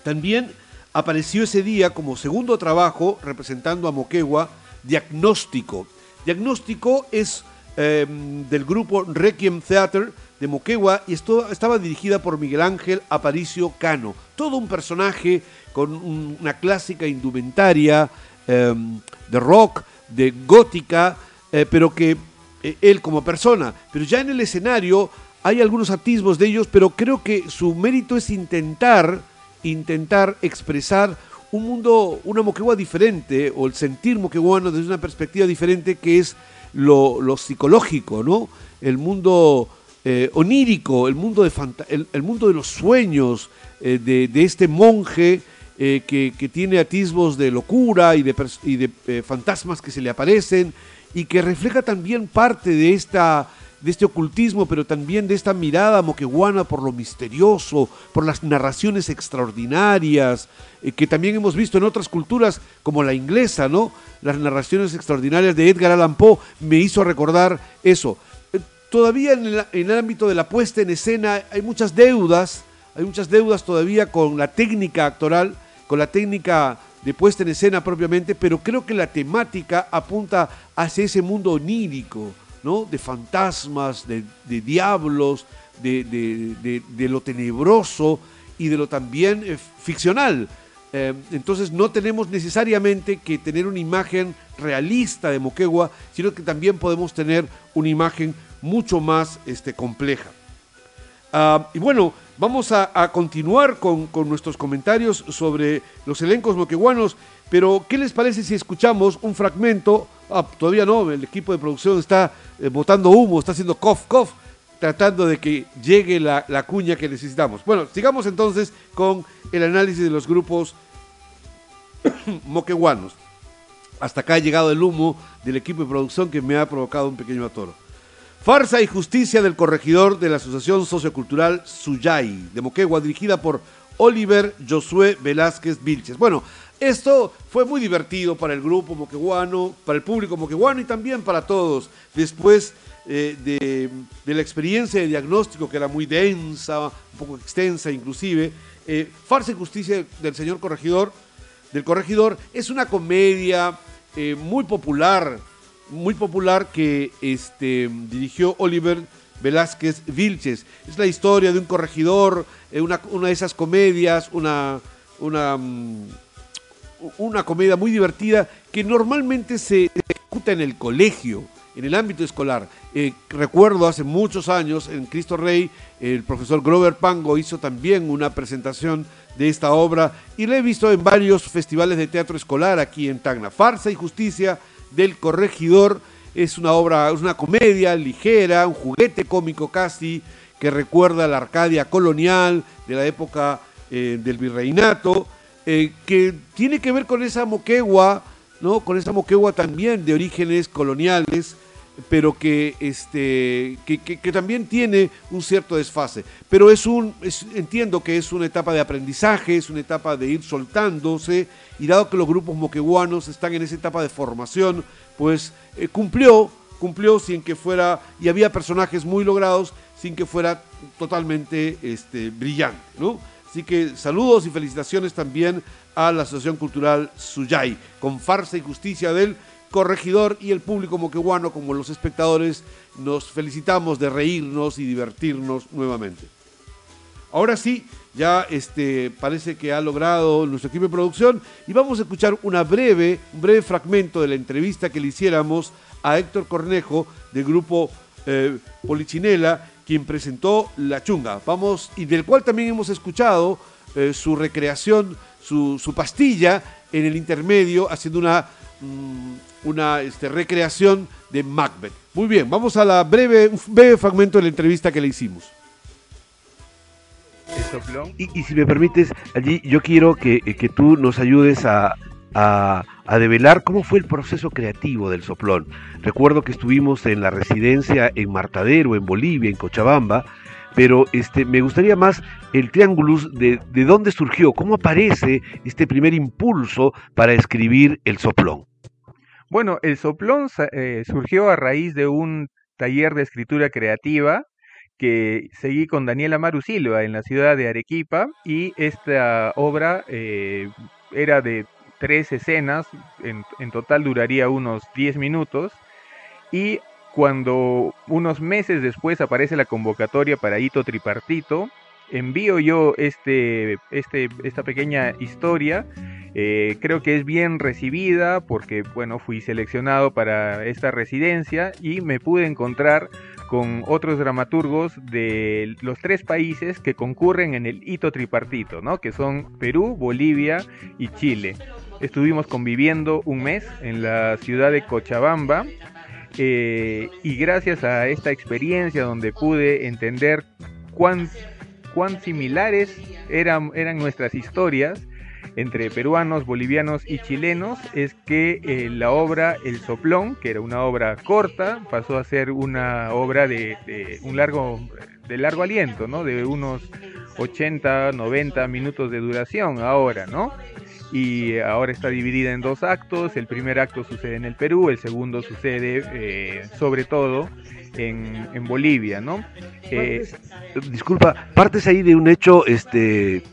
También apareció ese día como segundo trabajo representando a Moquegua, Diagnóstico. Diagnóstico es em, del grupo Requiem Theater de Moquegua y estaba dirigida por Miguel Ángel Aparicio Cano. Todo un personaje con una clásica indumentaria em, de rock, de gótica, eh, pero que eh, él como persona. Pero ya en el escenario hay algunos atisbos de ellos, pero creo que su mérito es intentar, intentar expresar un mundo, una moquegua diferente, o el sentir moqueguano desde una perspectiva diferente que es lo, psicológico, ¿no? El mundo eh, onírico, el mundo de, el, mundo de los sueños eh, de, este monje eh, que, tiene atisbos de locura y de, y de fantasmas que se le aparecen y que refleja también parte de esta de este ocultismo, pero también de esta mirada moqueguana por lo misterioso, por las narraciones extraordinarias, eh, que también hemos visto en otras culturas, como la inglesa, ¿no? Las narraciones extraordinarias de Edgar Allan Poe me hizo recordar eso. Eh, todavía en en el ámbito de la puesta en escena hay muchas deudas, hay muchas deudas todavía con la técnica actoral, con la técnica de puesta en escena propiamente, pero creo que la temática apunta hacia ese mundo onírico, de fantasmas, de, diablos, de, lo tenebroso y de lo también eh, ficcional. Eh, entonces no tenemos necesariamente que tener una imagen realista de Moquegua, sino que también podemos tener una imagen mucho más este, compleja. Ah, y bueno, vamos a, continuar con, con, nuestros comentarios sobre los elencos moqueguanos, pero ¿qué les parece si escuchamos un fragmento Ah, todavía no, el equipo de producción está eh, botando humo, está haciendo cough, cough, tratando de que llegue la, cuña que necesitamos. Bueno, sigamos entonces con el análisis de los grupos moqueguanos. Hasta acá ha llegado el humo del equipo de producción que me ha provocado un pequeño atoro. Farsa y Justicia del corregidor de la Asociación Sociocultural Suyay de Moquegua, dirigida por Oliver Josué Velázquez Vilches. Bueno, esto fue muy divertido para el grupo moqueguano, para el público moqueguano y también para todos. Después eh, de, la experiencia de diagnóstico, que era muy densa, un poco extensa inclusive, eh, Farsa y Justicia del señor corregidor, del corregidor, es una comedia eh, muy popular, muy popular que este, dirigió Oliver Velázquez Vilches. Es la historia de un corregidor, una, una, de esas comedias, una, una mm, una comedia muy divertida que normalmente se ejecuta en el colegio, en el ámbito escolar. Eh, recuerdo hace muchos años en Cristo Rey, el profesor Grover Pango hizo también una presentación de esta obra y la he visto en varios festivales de teatro escolar aquí en Tacna. Farsa y Justicia del Corregidor es una obra, es una comedia ligera, un juguete cómico casi, que recuerda la Arcadia colonial de la época eh, del virreinato eh, que tiene que ver con esa moquegua, ¿no? Con esa moquegua también de orígenes coloniales, pero que, este, que, también tiene un cierto desfase. Pero es un, entiendo que es una etapa de aprendizaje, es una etapa de ir soltándose, y dado que los grupos moqueguanos están en esa etapa de formación, pues eh, cumplió, cumplió sin que fuera, y había personajes muy logrados sin que fuera totalmente este, brillante, ¿no? Así que saludos y felicitaciones también a la Asociación Cultural Suyay, con farsa y justicia del corregidor y el público moqueguano, como los espectadores, nos felicitamos de reírnos y divertirnos nuevamente. ahora sí, ya este, parece que ha logrado nuestro equipo de producción y vamos a escuchar una breve, un breve fragmento de la entrevista que le hiciéramos a Héctor Cornejo del grupo eh, Polichinela, quien presentó La Chunga. Vamos, y del cual también hemos escuchado eh, su recreación, su, pastilla en el intermedio, haciendo una, mm, una este, recreación de Macbeth. Muy bien, vamos a la breve, un breve fragmento de la entrevista que le hicimos. Y, y, si me permites, allí yo quiero que, que tú nos ayudes a, a, develar cómo fue el proceso creativo del soplón. Recuerdo que estuvimos en la residencia en Martadero, en Bolivia, en Cochabamba, pero este, me gustaría más el triángulo de, de dónde surgió, cómo aparece este primer impulso para escribir el soplón. Bueno, el soplón eh, surgió a raíz de un taller de escritura creativa que seguí con Daniela Maru Silva en la ciudad de Arequipa y esta obra eh, era de tres escenas, en, en, total duraría unos 10 minutos y cuando unos meses después aparece la convocatoria para Hito Tripartito, envío yo este, este, esta pequeña historia. Eh, creo que es bien recibida porque, bueno, fui seleccionado para esta residencia y me pude encontrar con otros dramaturgos de los tres países que concurren en el hito tripartito, ¿no? Que son Perú, Bolivia y Chile. Estuvimos conviviendo un mes en la ciudad de Cochabamba eh, y gracias a esta experiencia donde pude entender cuán, cuán similares eran, eran nuestras historias entre peruanos, bolivianos y chilenos, es que eh, la obra El Soplón, que era una obra corta, pasó a ser una obra de, de un largo, de largo aliento, ¿no? De unos 80, 90 minutos de duración ahora, ¿no? Y ahora está dividida en dos actos. El primer acto sucede en el Perú, el segundo sucede eh, sobre todo en, en, Bolivia, ¿no? Eh, Disculpa, partes ahí de un hecho este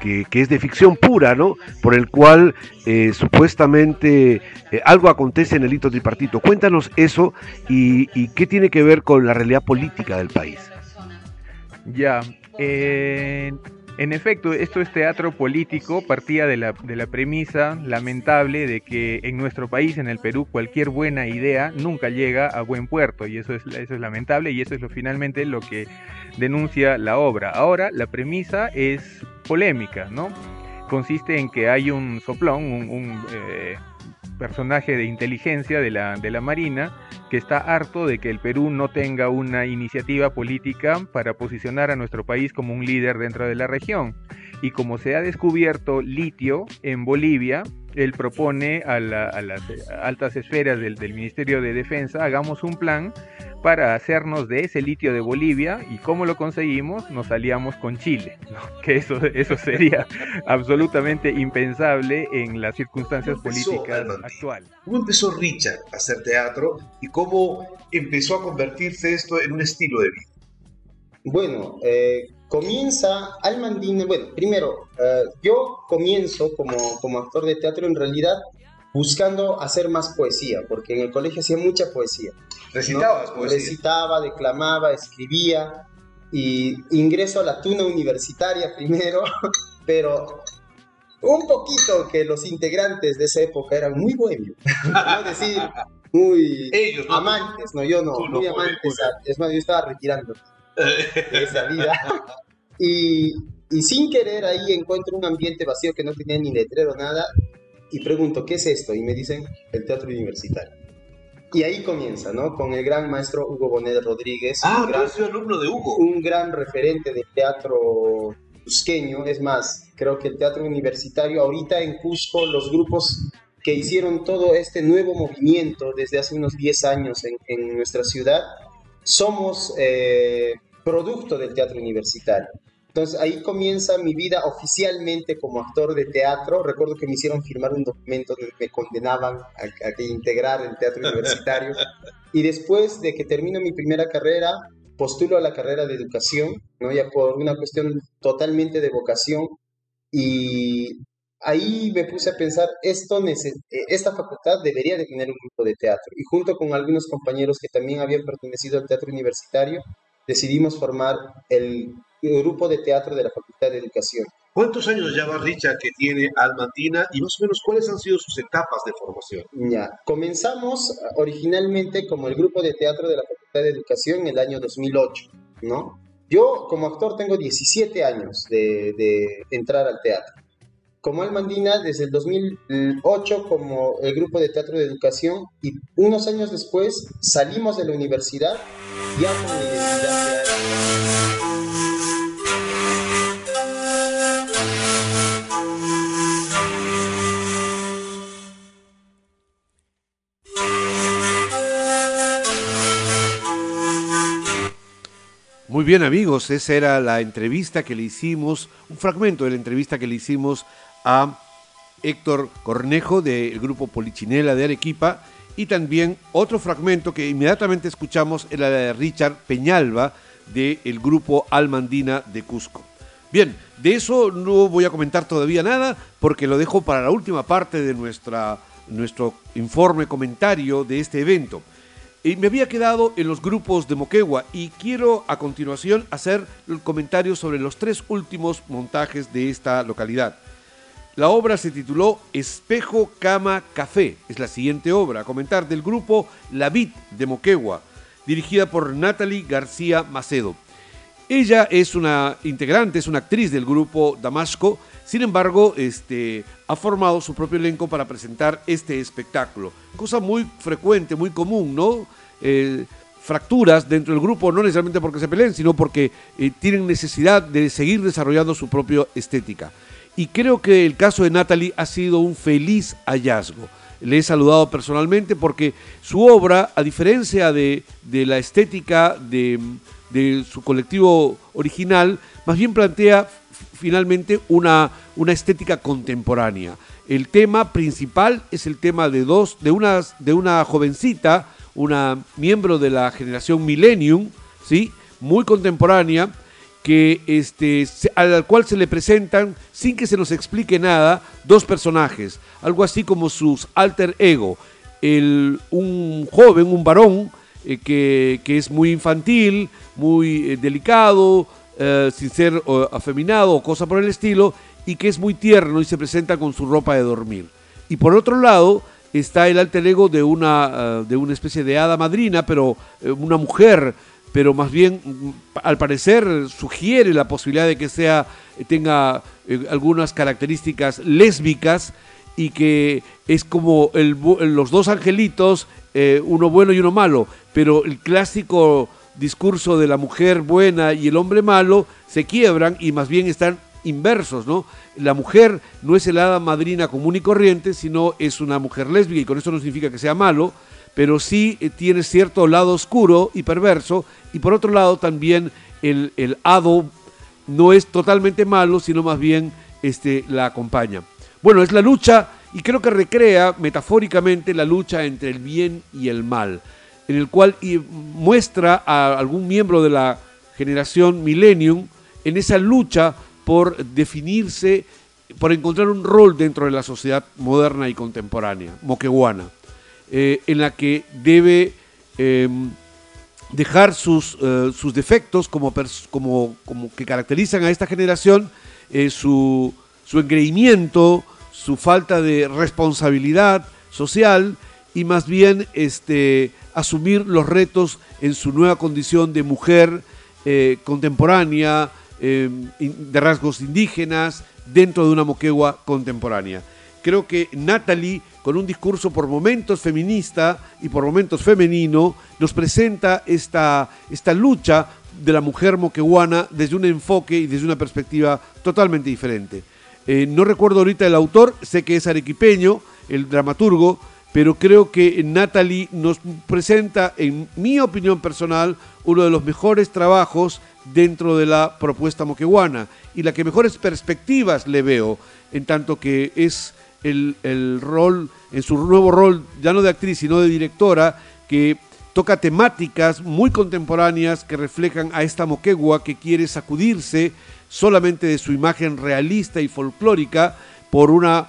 que, que, es de ficción pura, ¿no? Por el cual eh, supuestamente eh, algo acontece en el hito tripartito. Cuéntanos eso y, y, qué tiene que ver con la realidad política del país. Ya, eh, en efecto, esto es teatro político, partía de la, premisa lamentable de que en nuestro país, en el Perú, cualquier buena idea nunca llega a buen puerto, y eso es, eso es lamentable, y eso es lo, finalmente lo que denuncia la obra. Ahora, la premisa es polémica, ¿no? Consiste en que hay un soplón, un, un eh, personaje de inteligencia de la, de la Marina, que está harto de que el Perú no tenga una iniciativa política para posicionar a nuestro país como un líder dentro de la región. Y como se ha descubierto litio en Bolivia, él propone a, la, las altas esferas del, del, Ministerio de Defensa, hagamos un plan para hacernos de ese litio de Bolivia y cómo lo conseguimos, nos aliamos con Chile, ¿no? que eso, eso sería absolutamente impensable en las circunstancias políticas actuales. ¿Cómo empezó Richard a hacer teatro y cómo empezó a convertirse esto en un estilo de vida? Bueno, eh, comienza Almandine, bueno, primero, eh, yo comienzo como, como actor de teatro en realidad buscando hacer más poesía, porque en el colegio hacía mucha poesía. ¿Recitabas ¿no? poesía? Recitaba, declamaba, escribía, y ingreso a la tuna universitaria primero, pero un poquito que los integrantes de esa época eran muy bohemios, no decir muy Ellos, ¿no? amantes, no, yo no, Tú muy amantes, es más, yo estaba retirando de esa vida. Y, y sin querer ahí encuentro un ambiente vacío que no tenía ni letrero, nada, y pregunto, ¿qué es esto? Y me dicen, el teatro universitario. Y ahí comienza, ¿no? Con el gran maestro Hugo Bonet Rodríguez. Ah, un gran, yo soy alumno de Hugo. Un gran referente del teatro cusqueño. Es más, creo que el teatro universitario, ahorita en Cusco, los grupos que hicieron todo este nuevo movimiento desde hace unos 10 años en, en nuestra ciudad, somos eh, producto del teatro universitario. Entonces ahí comienza mi vida oficialmente como actor de teatro. Recuerdo que me hicieron firmar un documento donde me condenaban a, a que integrar el teatro universitario. Y después de que termino mi primera carrera, postulo a la carrera de educación, ¿no? ya por una cuestión totalmente de vocación. Y ahí me puse a pensar, esto esta facultad debería de tener un grupo de teatro. Y junto con algunos compañeros que también habían pertenecido al teatro universitario, decidimos formar el grupo de teatro de la Facultad de Educación. ¿Cuántos años ya va Richard que tiene Almandina y más o menos cuáles han sido sus etapas de formación? Ya, comenzamos originalmente como el grupo de teatro de la Facultad de Educación en el año 2008, ¿no? Yo como actor tengo 17 años de, de entrar al teatro. Como Almandina desde el 2008 como el grupo de teatro de educación y unos años después salimos de la universidad ya con la identidad de bien amigos, esa era la entrevista que le hicimos, un fragmento de la entrevista que le hicimos a Héctor Cornejo del grupo Polichinela de Arequipa y también otro fragmento que inmediatamente escuchamos era de Richard Peñalba del grupo Almandina de Cusco. Bien, de eso no voy a comentar todavía nada porque lo dejo para la última parte de nuestra, nuestro informe comentario de este evento. Y me había quedado en los grupos de Moquegua y quiero a continuación hacer el comentario sobre los tres últimos montajes de esta localidad. La obra se tituló Espejo, Cama, Café. Es la siguiente obra a comentar del grupo La Vid de Moquegua, dirigida por Natalie García Macedo. Ella es una integrante, es una actriz del grupo Damasco, sin embargo, este, ha formado su propio elenco para presentar este espectáculo. Cosa muy frecuente, muy común, ¿no? Fracturas dentro del grupo, no necesariamente porque se peleen, sino porque eh, tienen necesidad de seguir desarrollando su propia estética. Y creo que el caso de Natalie ha sido un feliz hallazgo. Le he saludado personalmente porque su obra, a diferencia de, la estética de, de su colectivo original, más bien plantea finalmente una, una estética contemporánea. El tema principal es el tema de dos, de una, de una jovencita, una miembro de la generación Millennium, ¿sí? muy contemporánea, que este, al cual se le presentan, sin que se nos explique nada, dos personajes, algo así como sus alter ego. El, un joven, un varón, eh, que, que, es muy infantil, muy eh, delicado, eh, sin ser afeminado o cosa por el estilo, y que es muy tierno y se presenta con su ropa de dormir. Y por otro lado está el alter ego de una, eh, de una especie de hada madrina, pero una mujer, pero más bien mm, al parecer sugiere la posibilidad de que sea, tenga algunas características lésbicas y que es como los dos angelitos, uno bueno y uno malo, pero el clásico discurso de la mujer buena y el hombre malo se quiebran y más bien están inversos, ¿no? La mujer no es el hada madrina común y corriente, sino es una mujer lésbica y con eso no significa que sea malo, pero sí eh, tiene cierto lado oscuro y perverso y por otro lado también el, el hado no es totalmente malo, sino más bien este, la acompaña. Bueno, es la lucha y creo que recrea metafóricamente la lucha entre el bien y el mal en el cual muestra a algún miembro de la generación millennium en esa lucha por definirse, por encontrar un rol dentro de la sociedad moderna y contemporánea, moqueguana, eh, en la que debe em, dejar sus, eh, sus defectos como, que caracterizan a esta generación, eh, su, su engreimiento, su falta de responsabilidad social y más bien este, asumir los retos en su nueva condición de mujer eh, contemporánea, em, de rasgos indígenas, dentro de una moquegua contemporánea. Creo que Natalie, con un discurso por momentos feminista y por momentos femenino, nos presenta esta, esta lucha de la mujer moqueguana desde un enfoque y desde una perspectiva totalmente diferente. Eh, no recuerdo ahorita el autor, sé que es arequipeño, el dramaturgo, pero creo que Natalie nos presenta, en mi opinión personal, uno de los mejores trabajos dentro de la propuesta moqueguana y la que mejores perspectivas le veo, en tanto que es el, el rol, en su nuevo rol, ya no de actriz, sino de directora, que toca temáticas muy contemporáneas que reflejan a esta moquegua que quiere sacudirse solamente de su imagen realista y folclórica por una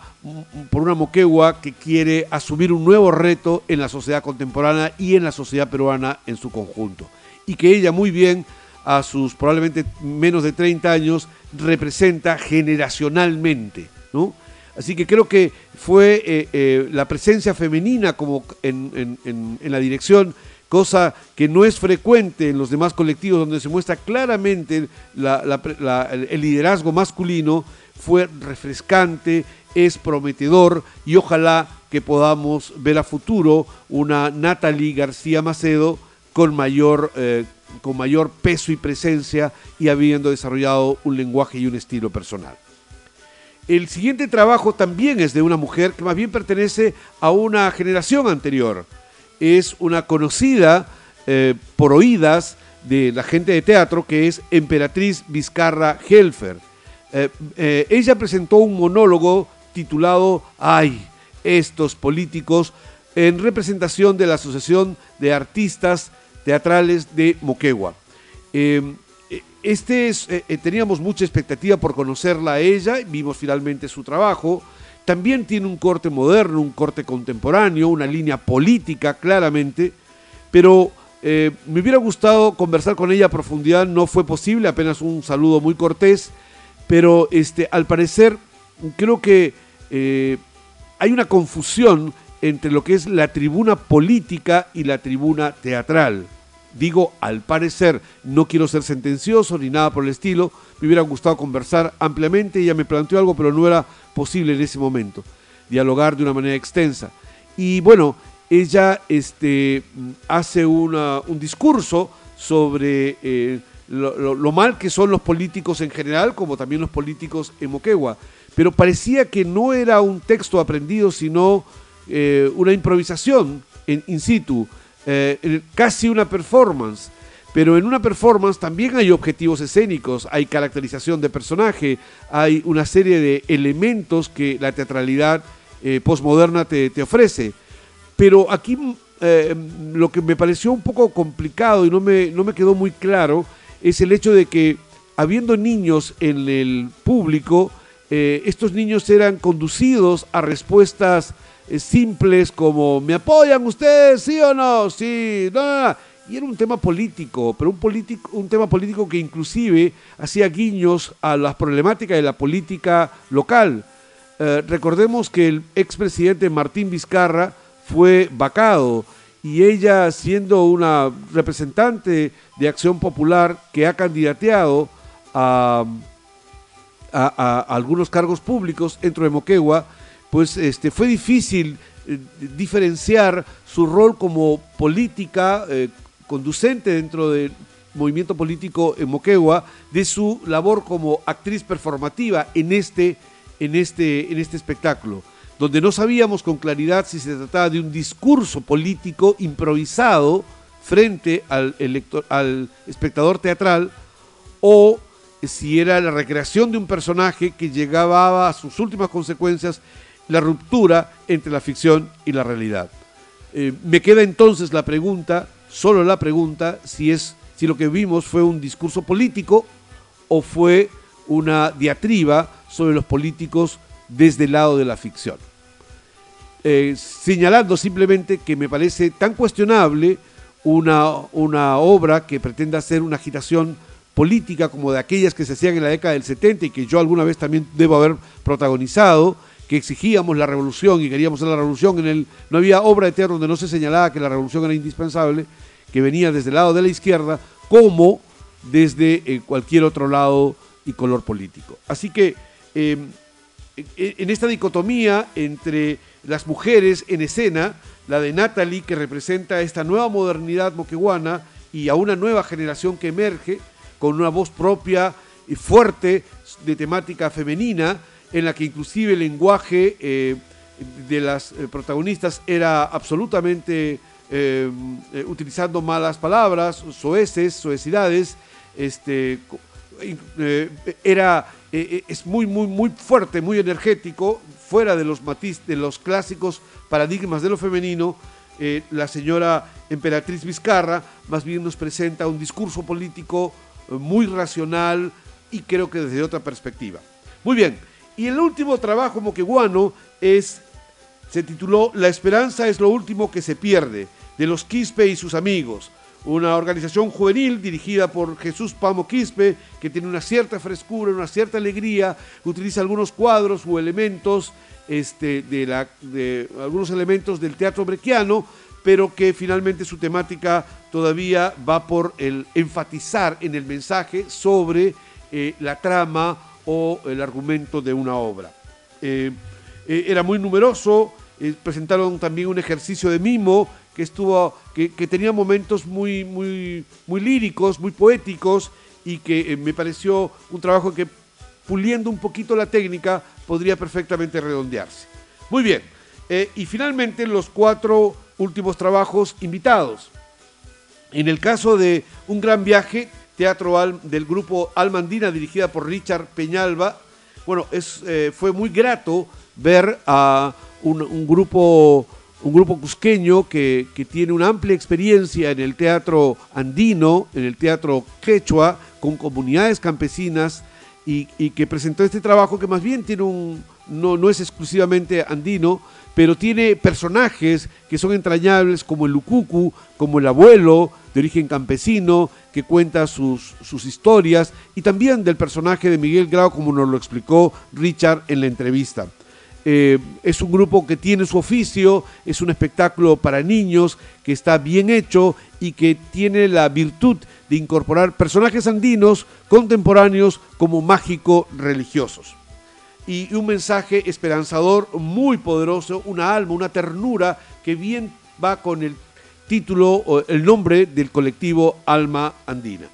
por una moquegua que quiere asumir un nuevo reto en la sociedad contemporánea y en la sociedad peruana en su conjunto. Y que ella muy bien a sus probablemente menos de 30 años, representa generacionalmente, ¿no? Así que creo que fue eh, eh, la presencia femenina como en, la dirección, cosa que no es frecuente en los demás colectivos, donde se muestra claramente el liderazgo masculino, fue refrescante, es prometedor y ojalá que podamos ver a futuro una Natalie García Macedo con mayor, eh, con mayor peso y presencia y habiendo desarrollado un lenguaje y un estilo personal. El siguiente trabajo también es de una mujer que más bien pertenece a una generación anterior. Es una conocida eh, por oídas de la gente de teatro que es Emperatriz Vizcarra Helfer. Eh, ella presentó un monólogo titulado Ay, estos políticos, en representación de la Asociación de Artistas Teatrales de Moquegua. Em, este es, eh, eh, teníamos mucha expectativa por conocerla a ella, vimos finalmente su trabajo. También tiene un corte moderno, un corte contemporáneo, una línea política claramente, pero eh, me hubiera gustado conversar con ella a profundidad, no fue posible, apenas un saludo muy cortés, pero este, al parecer creo que hay una confusión entre lo que es la tribuna política y la tribuna teatral. Digo, al parecer, no quiero ser sentencioso ni nada por el estilo, me hubiera gustado conversar ampliamente, ella me planteó algo, pero no era posible en ese momento, dialogar de una manera extensa. Y bueno, ella este, hace un discurso sobre eh, lo, mal que son los políticos en general, como también los políticos en Moquegua pero parecía que no era un texto aprendido, sino eh, una improvisación in situ, eh, casi una performance. Pero en una performance también hay objetivos escénicos, hay caracterización de personaje, hay una serie de elementos que la teatralidad eh, postmoderna te, te, ofrece. Pero aquí lo que me pareció un poco complicado y no me, no me quedó muy claro es el hecho de que habiendo niños en el público, eh, estos niños eran conducidos a respuestas eh, simples como ¿me apoyan ustedes? ¿Sí o no? Sí, no, Y era un tema político, pero un, político, un tema político que inclusive hacía guiños a las problemáticas de la política local. Eh, recordemos que el expresidente Martín Vizcarra fue vacado y ella siendo una representante de Acción Popular que ha candidateado a a, algunos cargos públicos dentro de Moquegua, pues este, fue difícil eh, diferenciar su rol como política eh, conducente dentro del movimiento político en Moquegua de su labor como actriz performativa en este, en este, en este espectáculo, donde no sabíamos con claridad si se trataba de un discurso político improvisado frente al, elector, al espectador teatral o si era la recreación de un personaje que llegaba a sus últimas consecuencias, la ruptura entre la ficción y la realidad. Eh, me queda entonces la pregunta, solo la pregunta, si, es, si lo que vimos fue un discurso político o fue una diatriba sobre los políticos desde el lado de la ficción. Eh, señalando simplemente que me parece tan cuestionable una, una obra que pretenda hacer una agitación política como de aquellas que se hacían en la década del 70 y que yo alguna vez también debo haber protagonizado, que exigíamos la revolución y queríamos hacer la revolución. En el, no había obra de teatro donde no se señalaba que la revolución era indispensable, que venía desde el lado de la izquierda, como desde eh, cualquier otro lado y color político. Así que em, en esta dicotomía entre las mujeres en escena, la de Natalie, que representa esta nueva modernidad moqueguana y a una nueva generación que emerge, con una voz propia y fuerte de temática femenina, en la que inclusive el lenguaje eh, de las eh, protagonistas era absolutamente eh, utilizando malas palabras, soeces, soecidades, este, era, es muy, muy, muy fuerte, muy energético, fuera de los matiz, de los clásicos paradigmas de lo femenino, la señora emperatriz Vizcarra más bien nos presenta un discurso político muy racional y creo que desde otra perspectiva. Muy bien, y el último trabajo moqueguano es, se tituló La esperanza es lo último que se pierde, de los Quispe y sus amigos. una organización juvenil dirigida por Jesús Pamo Quispe, que tiene una cierta frescura, una cierta alegría, utiliza algunos cuadros o elementos este, de, la, de algunos elementos del teatro brequiano, pero que finalmente su temática todavía va por el enfatizar en el mensaje sobre eh, la trama o el argumento de una obra. Eh, eh, era muy numeroso, presentaron también un ejercicio de mimo que estuvo, que, tenía momentos muy, muy, muy líricos, muy poéticos y que me pareció un trabajo que puliendo un poquito la técnica podría perfectamente redondearse. Muy bien, y finalmente los cuatro últimos trabajos invitados. En el caso de Un Gran Viaje, teatro del grupo Almandina, dirigida por Richard Peñalba, bueno, es, eh, fue muy grato ver a un, grupo un grupo cusqueño que, tiene una amplia experiencia en el teatro andino, en el teatro quechua, con comunidades campesinas y, que presentó este trabajo que más bien tiene un, no, no es exclusivamente andino, pero tiene personajes que son entrañables como el Lucucu, como el abuelo de origen campesino, que cuenta sus, sus historias, y también del personaje de Miguel Grau, como nos lo explicó Richard en la entrevista. Eh, es un grupo que tiene su oficio, es un espectáculo para niños que está bien hecho y que tiene la virtud de incorporar personajes andinos contemporáneos como mágico religiosos y un mensaje esperanzador muy poderoso, una alma, una ternura que bien va con el título o el nombre del colectivo Alma Andina.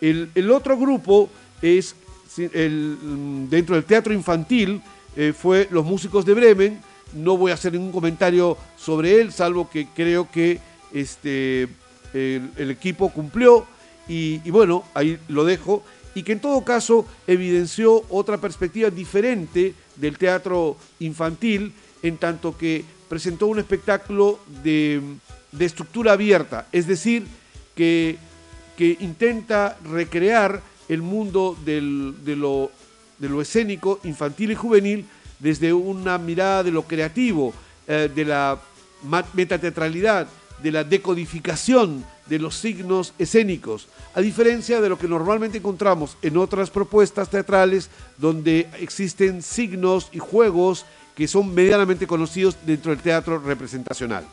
El, otro grupo es el, dentro del teatro infantil, eh, fue Los Músicos de Bremen. No voy a hacer ningún comentario sobre él, salvo que creo que este, el, equipo cumplió y bueno, ahí lo dejo y que en todo caso evidenció otra perspectiva diferente del teatro infantil, en tanto que presentó un espectáculo de, estructura abierta, es decir, que, que intenta recrear el mundo de, lo, de, lo, escénico, infantil y juvenil desde una mirada de lo creativo, eh, de la metateatralidad, de la decodificación de los signos escénicos, a diferencia de lo que normalmente encontramos en otras propuestas teatrales donde existen signos y juegos que son medianamente conocidos dentro del teatro representacional.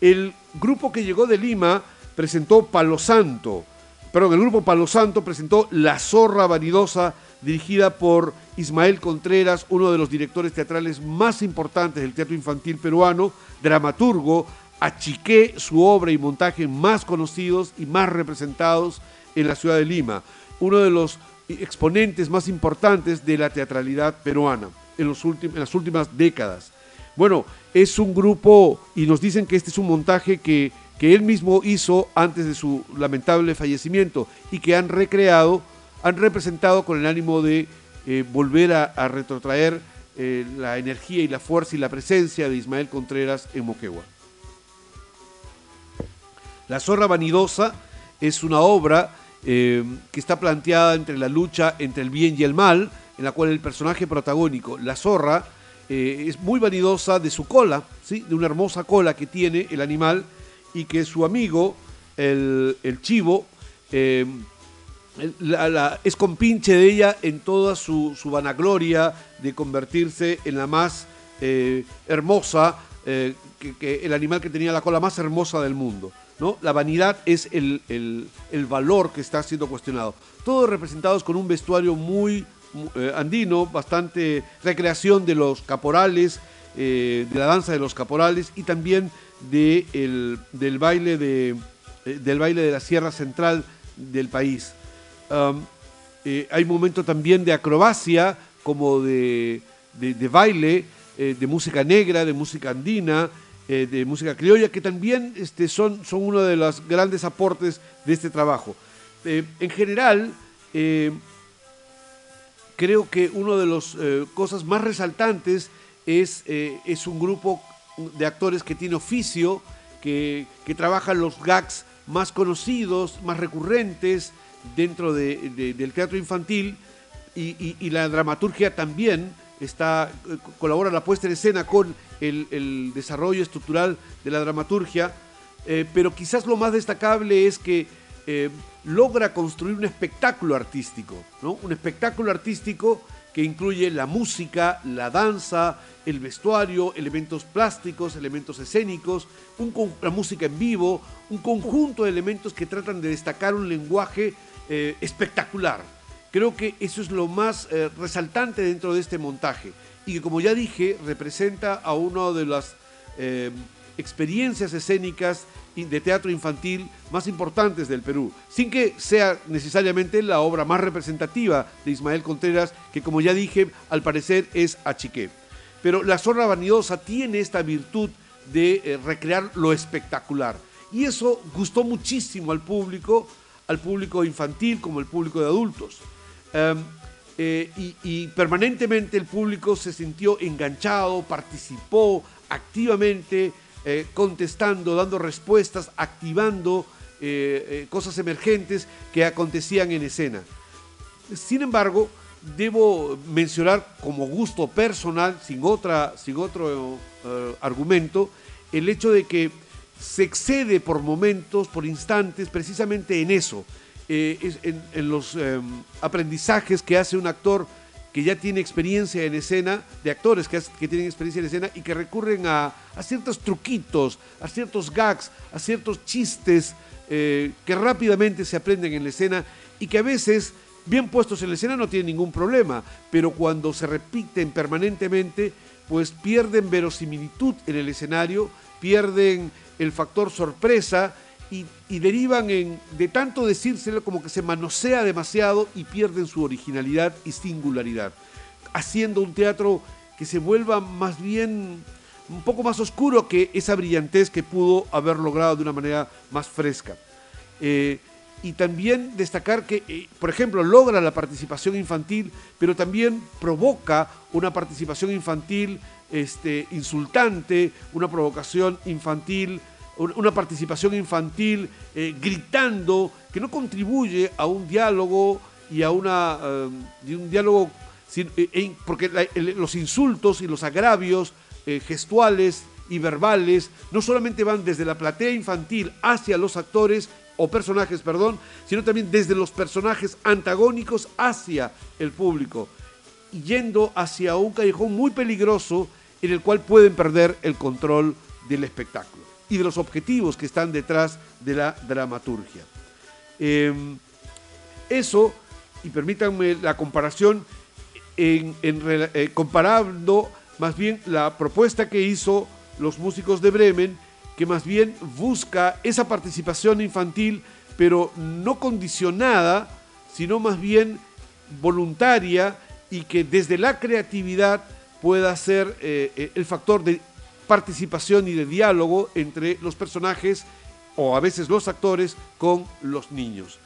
El grupo que llegó de Lima presentó Palo Santo, perdón, el grupo Palo Santo presentó La Zorra Vanidosa, dirigida por Ismael Contreras, uno de los directores teatrales más importantes del teatro infantil peruano, dramaturgo, achiqué su obra y montaje más conocidos y más representados en la ciudad de Lima, uno de los exponentes más importantes de la teatralidad peruana en, los las últimas décadas. Bueno, es un grupo y nos dicen que este es un montaje que, que él mismo hizo antes de su lamentable fallecimiento y que han recreado, han representado con el ánimo de eh, volver a, retrotraer eh, la energía y la fuerza y la presencia de Ismael Contreras en Moquegua. La zorra vanidosa es una obra eh, que está planteada entre la lucha entre el bien y el mal, en la cual el personaje protagónico, la zorra, eh, es muy vanidosa de su cola, ¿sí? de una hermosa cola que tiene el animal y que su amigo, el, chivo, eh, es compinche de ella en toda su, vanagloria de convertirse en la más hermosa, que el animal que tenía la cola más hermosa del mundo. La vanidad es el, valor que está siendo cuestionado. Todos representados con un vestuario muy eh, andino, bastante recreación de los caporales, eh, de la danza de los caporales y también de del, baile de, eh, del baile de la Sierra Central del país. hay momento también de acrobacia, como de, de baile, de música negra, de música andina, eh, de música criolla, que también este, son, son uno de los grandes aportes de este trabajo. Eh, en general, eh, creo que una de las cosas más resaltantes es, es un grupo de actores que tiene oficio, que, que trabajan los gags más conocidos, más recurrentes dentro del teatro infantil y, y, la dramaturgia también está, colabora la puesta en escena con el, desarrollo estructural de la dramaturgia. eh, pero quizás lo más destacable es que eh, logra construir un espectáculo artístico, ¿no? Un espectáculo artístico que incluye la música, la danza, el vestuario, elementos plásticos, elementos escénicos, la música en vivo, un conjunto de elementos que tratan de destacar un lenguaje eh, espectacular. Creo que eso es lo más resaltante dentro de este montaje y que como ya dije representa a una de las eh, experiencias escénicas de teatro infantil más importantes del Perú, sin que sea necesariamente la obra más representativa de Ismael Contreras, que como ya dije, al parecer es Achique. Pero La Zorra Vanidosa tiene esta virtud de eh, recrear lo espectacular. Y eso gustó muchísimo al público, al público infantil como al público de adultos. Em, eh, y, permanentemente el público se sintió enganchado, participó activamente, eh, contestando, dando respuestas, activando cosas emergentes que acontecían en escena. Sin embargo, debo mencionar como gusto personal, sin, otra, sin otro eh, argumento, el hecho de que se excede por momentos, por instantes, precisamente en eso, eh, en, los em, aprendizajes que hace un actor que ya tiene experiencia en escena, de actores que, tienen experiencia en escena y que recurren a, ciertos truquitos, a ciertos gags, a ciertos chistes eh, que rápidamente se aprenden en la escena y que a veces bien puestos en la escena no tienen ningún problema, pero cuando se repiten permanentemente, pues pierden verosimilitud en el escenario, pierden el factor sorpresa y, derivan en, de tanto decírselo como que se manosea demasiado y pierden su originalidad y singularidad, haciendo un teatro que se vuelva más bien un poco más oscuro que esa brillantez que pudo haber logrado de una manera más fresca. Eh, y también destacar que, eh, por ejemplo, logra la participación infantil, pero también provoca una participación infantil este, insultante, una provocación infantil, una participación infantil eh, gritando, que no contribuye a un diálogo y a una, eh, un diálogo, porque los insultos y los agravios gestuales y verbales no solamente van desde la platea infantil hacia los actores, o personajes, perdón, sino también desde los personajes antagónicos hacia el público, yendo hacia un callejón muy peligroso en el cual pueden perder el control del espectáculo y de los objetivos que están detrás de la dramaturgia. Em, eso, y permítanme la comparación, eh, comparando más bien la propuesta que hizo los músicos de Bremen que más bien busca esa participación infantil, pero no condicionada, sino más bien voluntaria y que desde la creatividad pueda ser eh, eh, el factor de participación y de diálogo entre los personajes o a veces los actores con los niños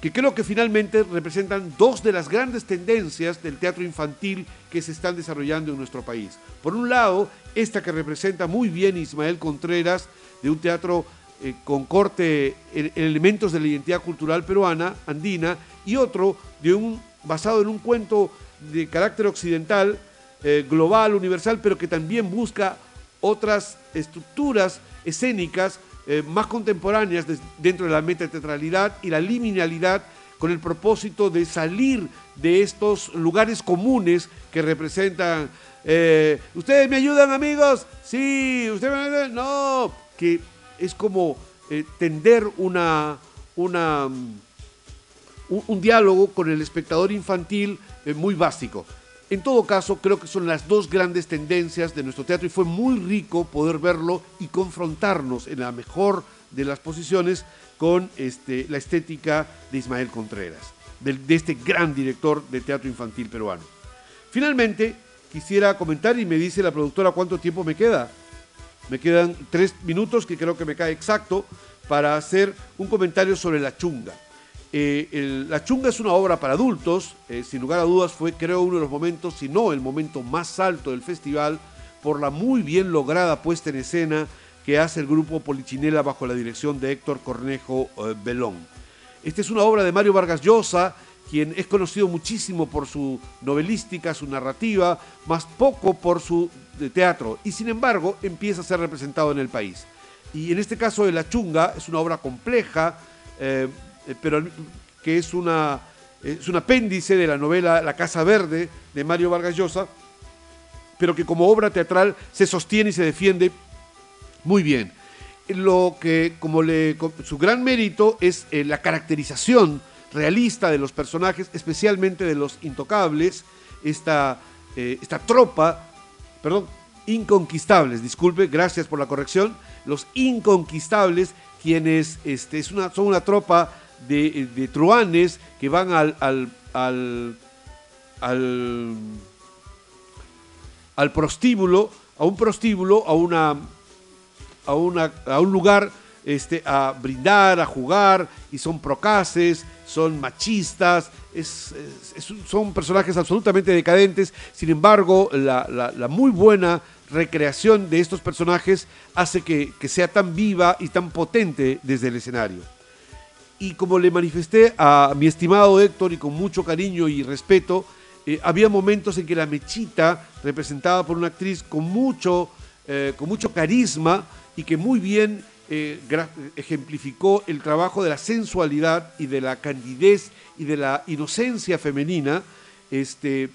que creo que finalmente representan dos de las grandes tendencias del teatro infantil que se están desarrollando en nuestro país. Por un lado, esta que representa muy bien Ismael Contreras, de un teatro eh, con corte en, elementos de la identidad cultural peruana, andina, y otro de un, basado en un cuento de carácter occidental, eh, global, universal, pero que también busca otras estructuras escénicas eh, más contemporáneas dentro de la metateatralidad y la liminalidad con el propósito de salir de estos lugares comunes que representan. Eh, ¿Ustedes me ayudan, amigos? Sí, ¿ustedes me ayudan? No, que es como tender una, una, mm, un, diálogo con el espectador infantil muy básico. En todo caso, creo que son las dos grandes tendencias de nuestro teatro y fue muy rico poder verlo y confrontarnos en la mejor de las posiciones con este, la estética de Ismael Contreras, de, este gran director de teatro infantil peruano. Finalmente, quisiera comentar y me dice la productora cuánto tiempo me queda. Me quedan tres minutos que creo que me cae exacto para hacer un comentario sobre la chunga. Eh, la Chunga es una obra para adultos, eh, sin lugar a dudas fue creo uno de los momentos, si no el momento más alto del festival, por la muy bien lograda puesta en escena que hace el grupo Polichinela bajo la dirección de Héctor Cornejo eh, Belón. Esta es una obra de Mario Vargas Llosa, quien es conocido muchísimo por su novelística, su narrativa, más poco por su teatro, y sin embargo empieza a ser representado en el país. Y en este caso de La Chunga es una obra compleja, pero que es, una, es un apéndice de la novela La Casa Verde de Mario Vargas Llosa, pero que como obra teatral se sostiene y se defiende muy bien. Lo que, como su gran mérito es eh, la caracterización realista de los personajes, especialmente de los intocables, esta, esta tropa, perdón, inconquistables, disculpe, gracias por la corrección, los inconquistables, quienes este, es una, son una tropa de, truanes que van al, al, al, al, prostíbulo, a un prostíbulo, a, una, a, una, a un lugar este, a brindar, a jugar, y son procaces, son machistas, son personajes absolutamente decadentes, sin embargo, la, la muy buena recreación de estos personajes hace que, sea tan viva y tan potente desde el escenario. Y como le manifesté a mi estimado Héctor y con mucho cariño y respeto, eh, había momentos en que la mechita, representada por una actriz con mucho, eh, con mucho carisma y que muy bien eh, ejemplificó el trabajo de la sensualidad y de la candidez y de la inocencia femenina, este,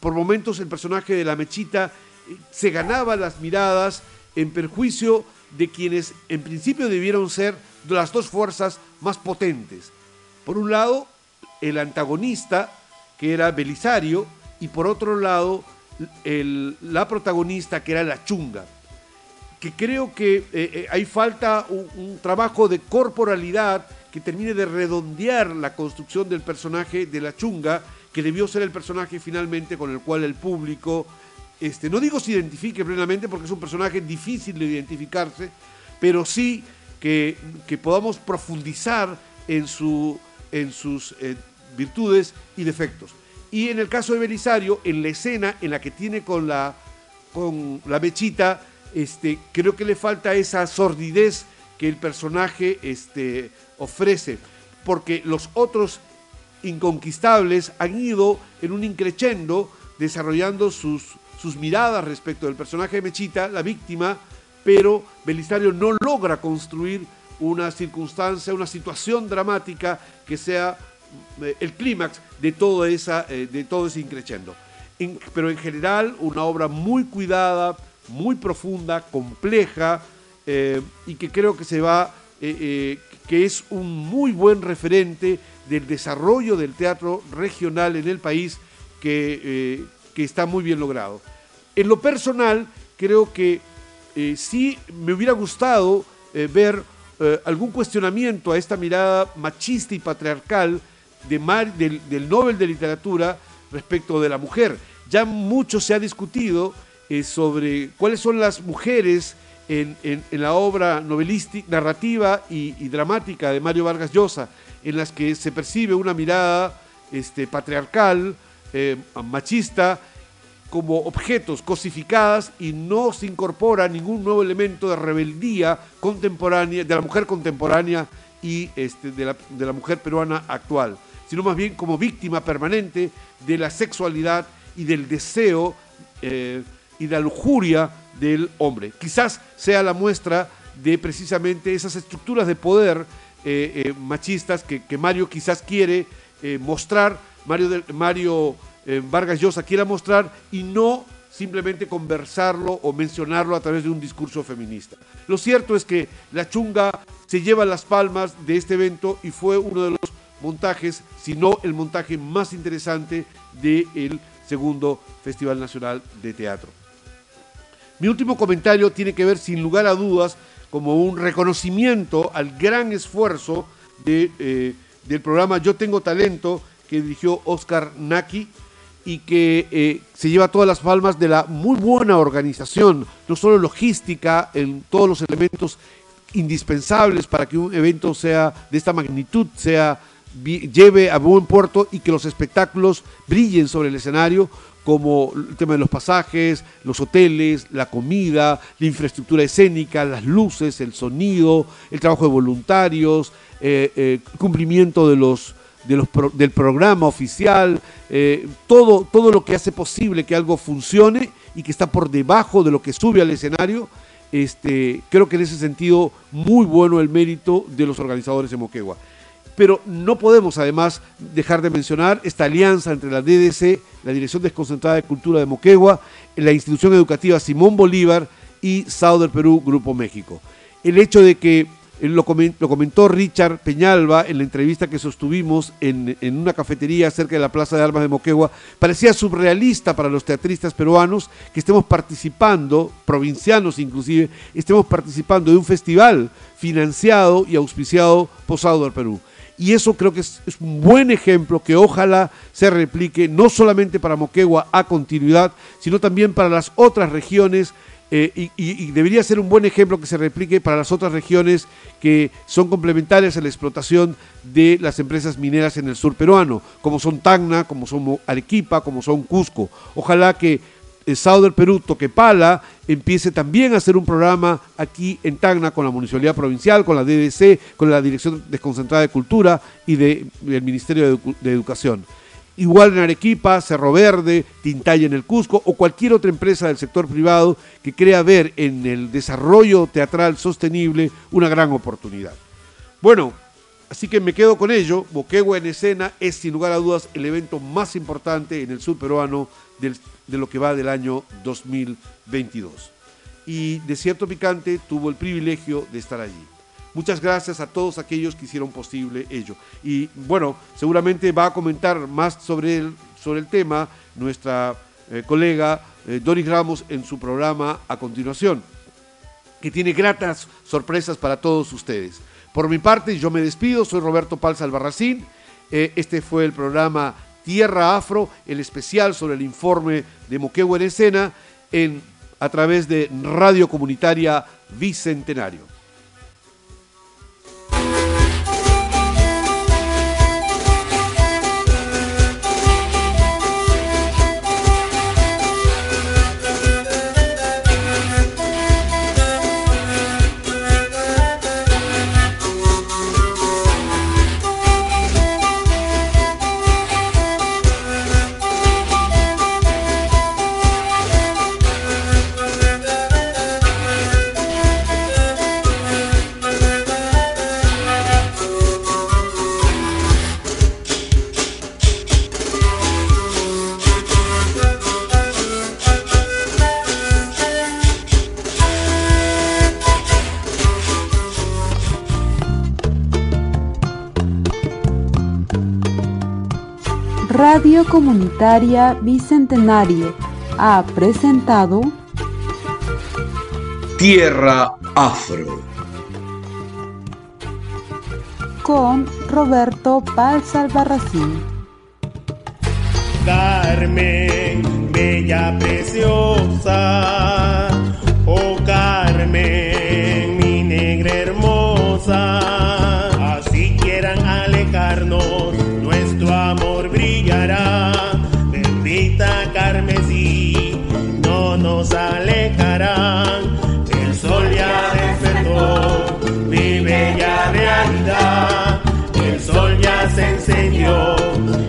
por momentos el personaje de la mechita se ganaba las miradas en perjuicio de quienes en principio debieron ser las dos fuerzas más potentes. Por un lado, el antagonista, que era Belisario, y por otro lado, la protagonista, que era la chunga. Que creo que eh, eh, hay falta un trabajo de corporalidad que termine de redondear la construcción del personaje de la chunga, que debió ser el personaje finalmente con el cual el público este, no digo se identifique plenamente porque es un personaje difícil de identificarse, pero sí que, podamos profundizar en, su, en sus eh, virtudes y defectos. Y en el caso de Belisario, en la escena en la que tiene con la, con la mechita, este, creo que le falta esa sordidez que el personaje este, ofrece, porque los otros inconquistables han ido en un increchendo desarrollando sus, sus miradas respecto del personaje de Mechita, la víctima, pero Belisario no logra construir una circunstancia, una situación dramática que sea eh, el clímax de, todo eh, de todo ese increchendo. pero en general, una obra muy cuidada, muy profunda, compleja, eh, y que creo que se va, que es un muy buen referente del desarrollo del teatro regional en el país que, que está muy bien logrado. En lo personal, creo que eh, sí me hubiera gustado eh, ver eh, algún cuestionamiento a esta mirada machista y patriarcal de del, Nobel de Literatura respecto de la mujer. Ya mucho se ha discutido sobre cuáles son las mujeres en, la obra novelística, narrativa y, dramática de Mario Vargas Llosa, en las que se percibe una mirada este, patriarcal, machista, como objetos cosificadas y no se incorpora ningún nuevo elemento de rebeldía contemporánea, de la mujer contemporánea y este, de, la, mujer peruana actual, sino más bien como víctima permanente de la sexualidad y del deseo eh, y la lujuria del hombre. Quizás sea la muestra de precisamente esas estructuras de poder eh, eh, machistas que, Mario quizás quiere mostrar, Mario, Mario eh, Vargas Llosa quiera mostrar y no simplemente conversarlo o mencionarlo a través de un discurso feminista. Lo cierto es que la chunga se lleva las palmas de este evento y fue uno de los montajes, si no el montaje más interesante del segundo Festival Nacional de Teatro. Mi último comentario tiene que ver sin lugar a dudas como un reconocimiento al gran esfuerzo eh, del programa Yo Tengo Talento que dirigió Oscar Naki y que eh, se lleva todas las palmas de la muy buena organización, no solo logística, en todos los elementos indispensables para que un evento sea de esta magnitud, sea lleve a buen puerto y que los espectáculos brillen sobre el escenario, como el tema de los pasajes, los hoteles, la comida, la infraestructura escénica, las luces, el sonido, el trabajo de voluntarios, eh, eh, cumplimiento de los del programa oficial, eh, todo, todo lo que hace posible que algo funcione y que está por debajo de lo que sube al escenario, este, creo que en ese sentido muy bueno el mérito de los organizadores de Moquegua. Pero no podemos además dejar de mencionar esta alianza entre la DDC, la Dirección Desconcentrada de Cultura de Moquegua, la institución educativa Simón Bolívar y del Perú, Grupo México. El hecho de que lo, comentó Richard Peñalba en la entrevista que sostuvimos en, una cafetería cerca de la Plaza de Armas de Moquegua. Parecía surrealista para los teatristas peruanos que estemos participando, provincianos inclusive, estemos participando de un festival financiado y auspiciado posado del Perú. Y eso creo que es, es, un buen ejemplo que ojalá se replique no solamente para Moquegua a continuidad, sino también para las otras regiones eh, y, debería ser un buen ejemplo que se replique para las otras regiones que son complementarias a la explotación de las empresas mineras en el sur peruano, como son Tacna, como son Arequipa, como son Cusco. Ojalá que el Sao del Perú, Toquepala, empiece también a hacer un programa aquí en Tacna con la Municipalidad Provincial, con la DDC, con la Dirección Desconcentrada de Cultura y del Ministerio de Educación igual en Arequipa, Cerro Verde, Tintaya en el Cusco o cualquier otra empresa del sector privado que crea ver en el desarrollo teatral sostenible una gran oportunidad. Bueno, así que me quedo con ello. Boquegua en escena es sin lugar a dudas el evento más importante en el sur peruano de lo que va del año 2022. Y Desierto Picante tuvo el privilegio de estar allí. Muchas gracias a todos aquellos que hicieron posible ello. Y bueno, seguramente va a comentar más sobre el, sobre el tema nuestra eh, colega eh, Doris Ramos en su programa a continuación, que tiene gratas sorpresas para todos ustedes. Por mi parte, yo me despido, soy Roberto Palza Albarracín. Eh, este fue el programa Tierra Afro, el especial sobre el informe de Moquegua en escena, en, a través de Radio Comunitaria Bicentenario. Comunitaria Bicentenario ha presentado Tierra Afro con Roberto Paz Albarracín. Carmen, bella preciosa, oh Carmen, mi negra hermosa, nos alejarán. El sol ya despertó mi bella realidad. El sol ya se encendió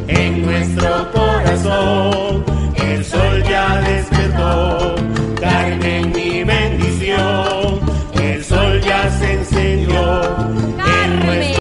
en nuestro corazón. El sol ya despertó.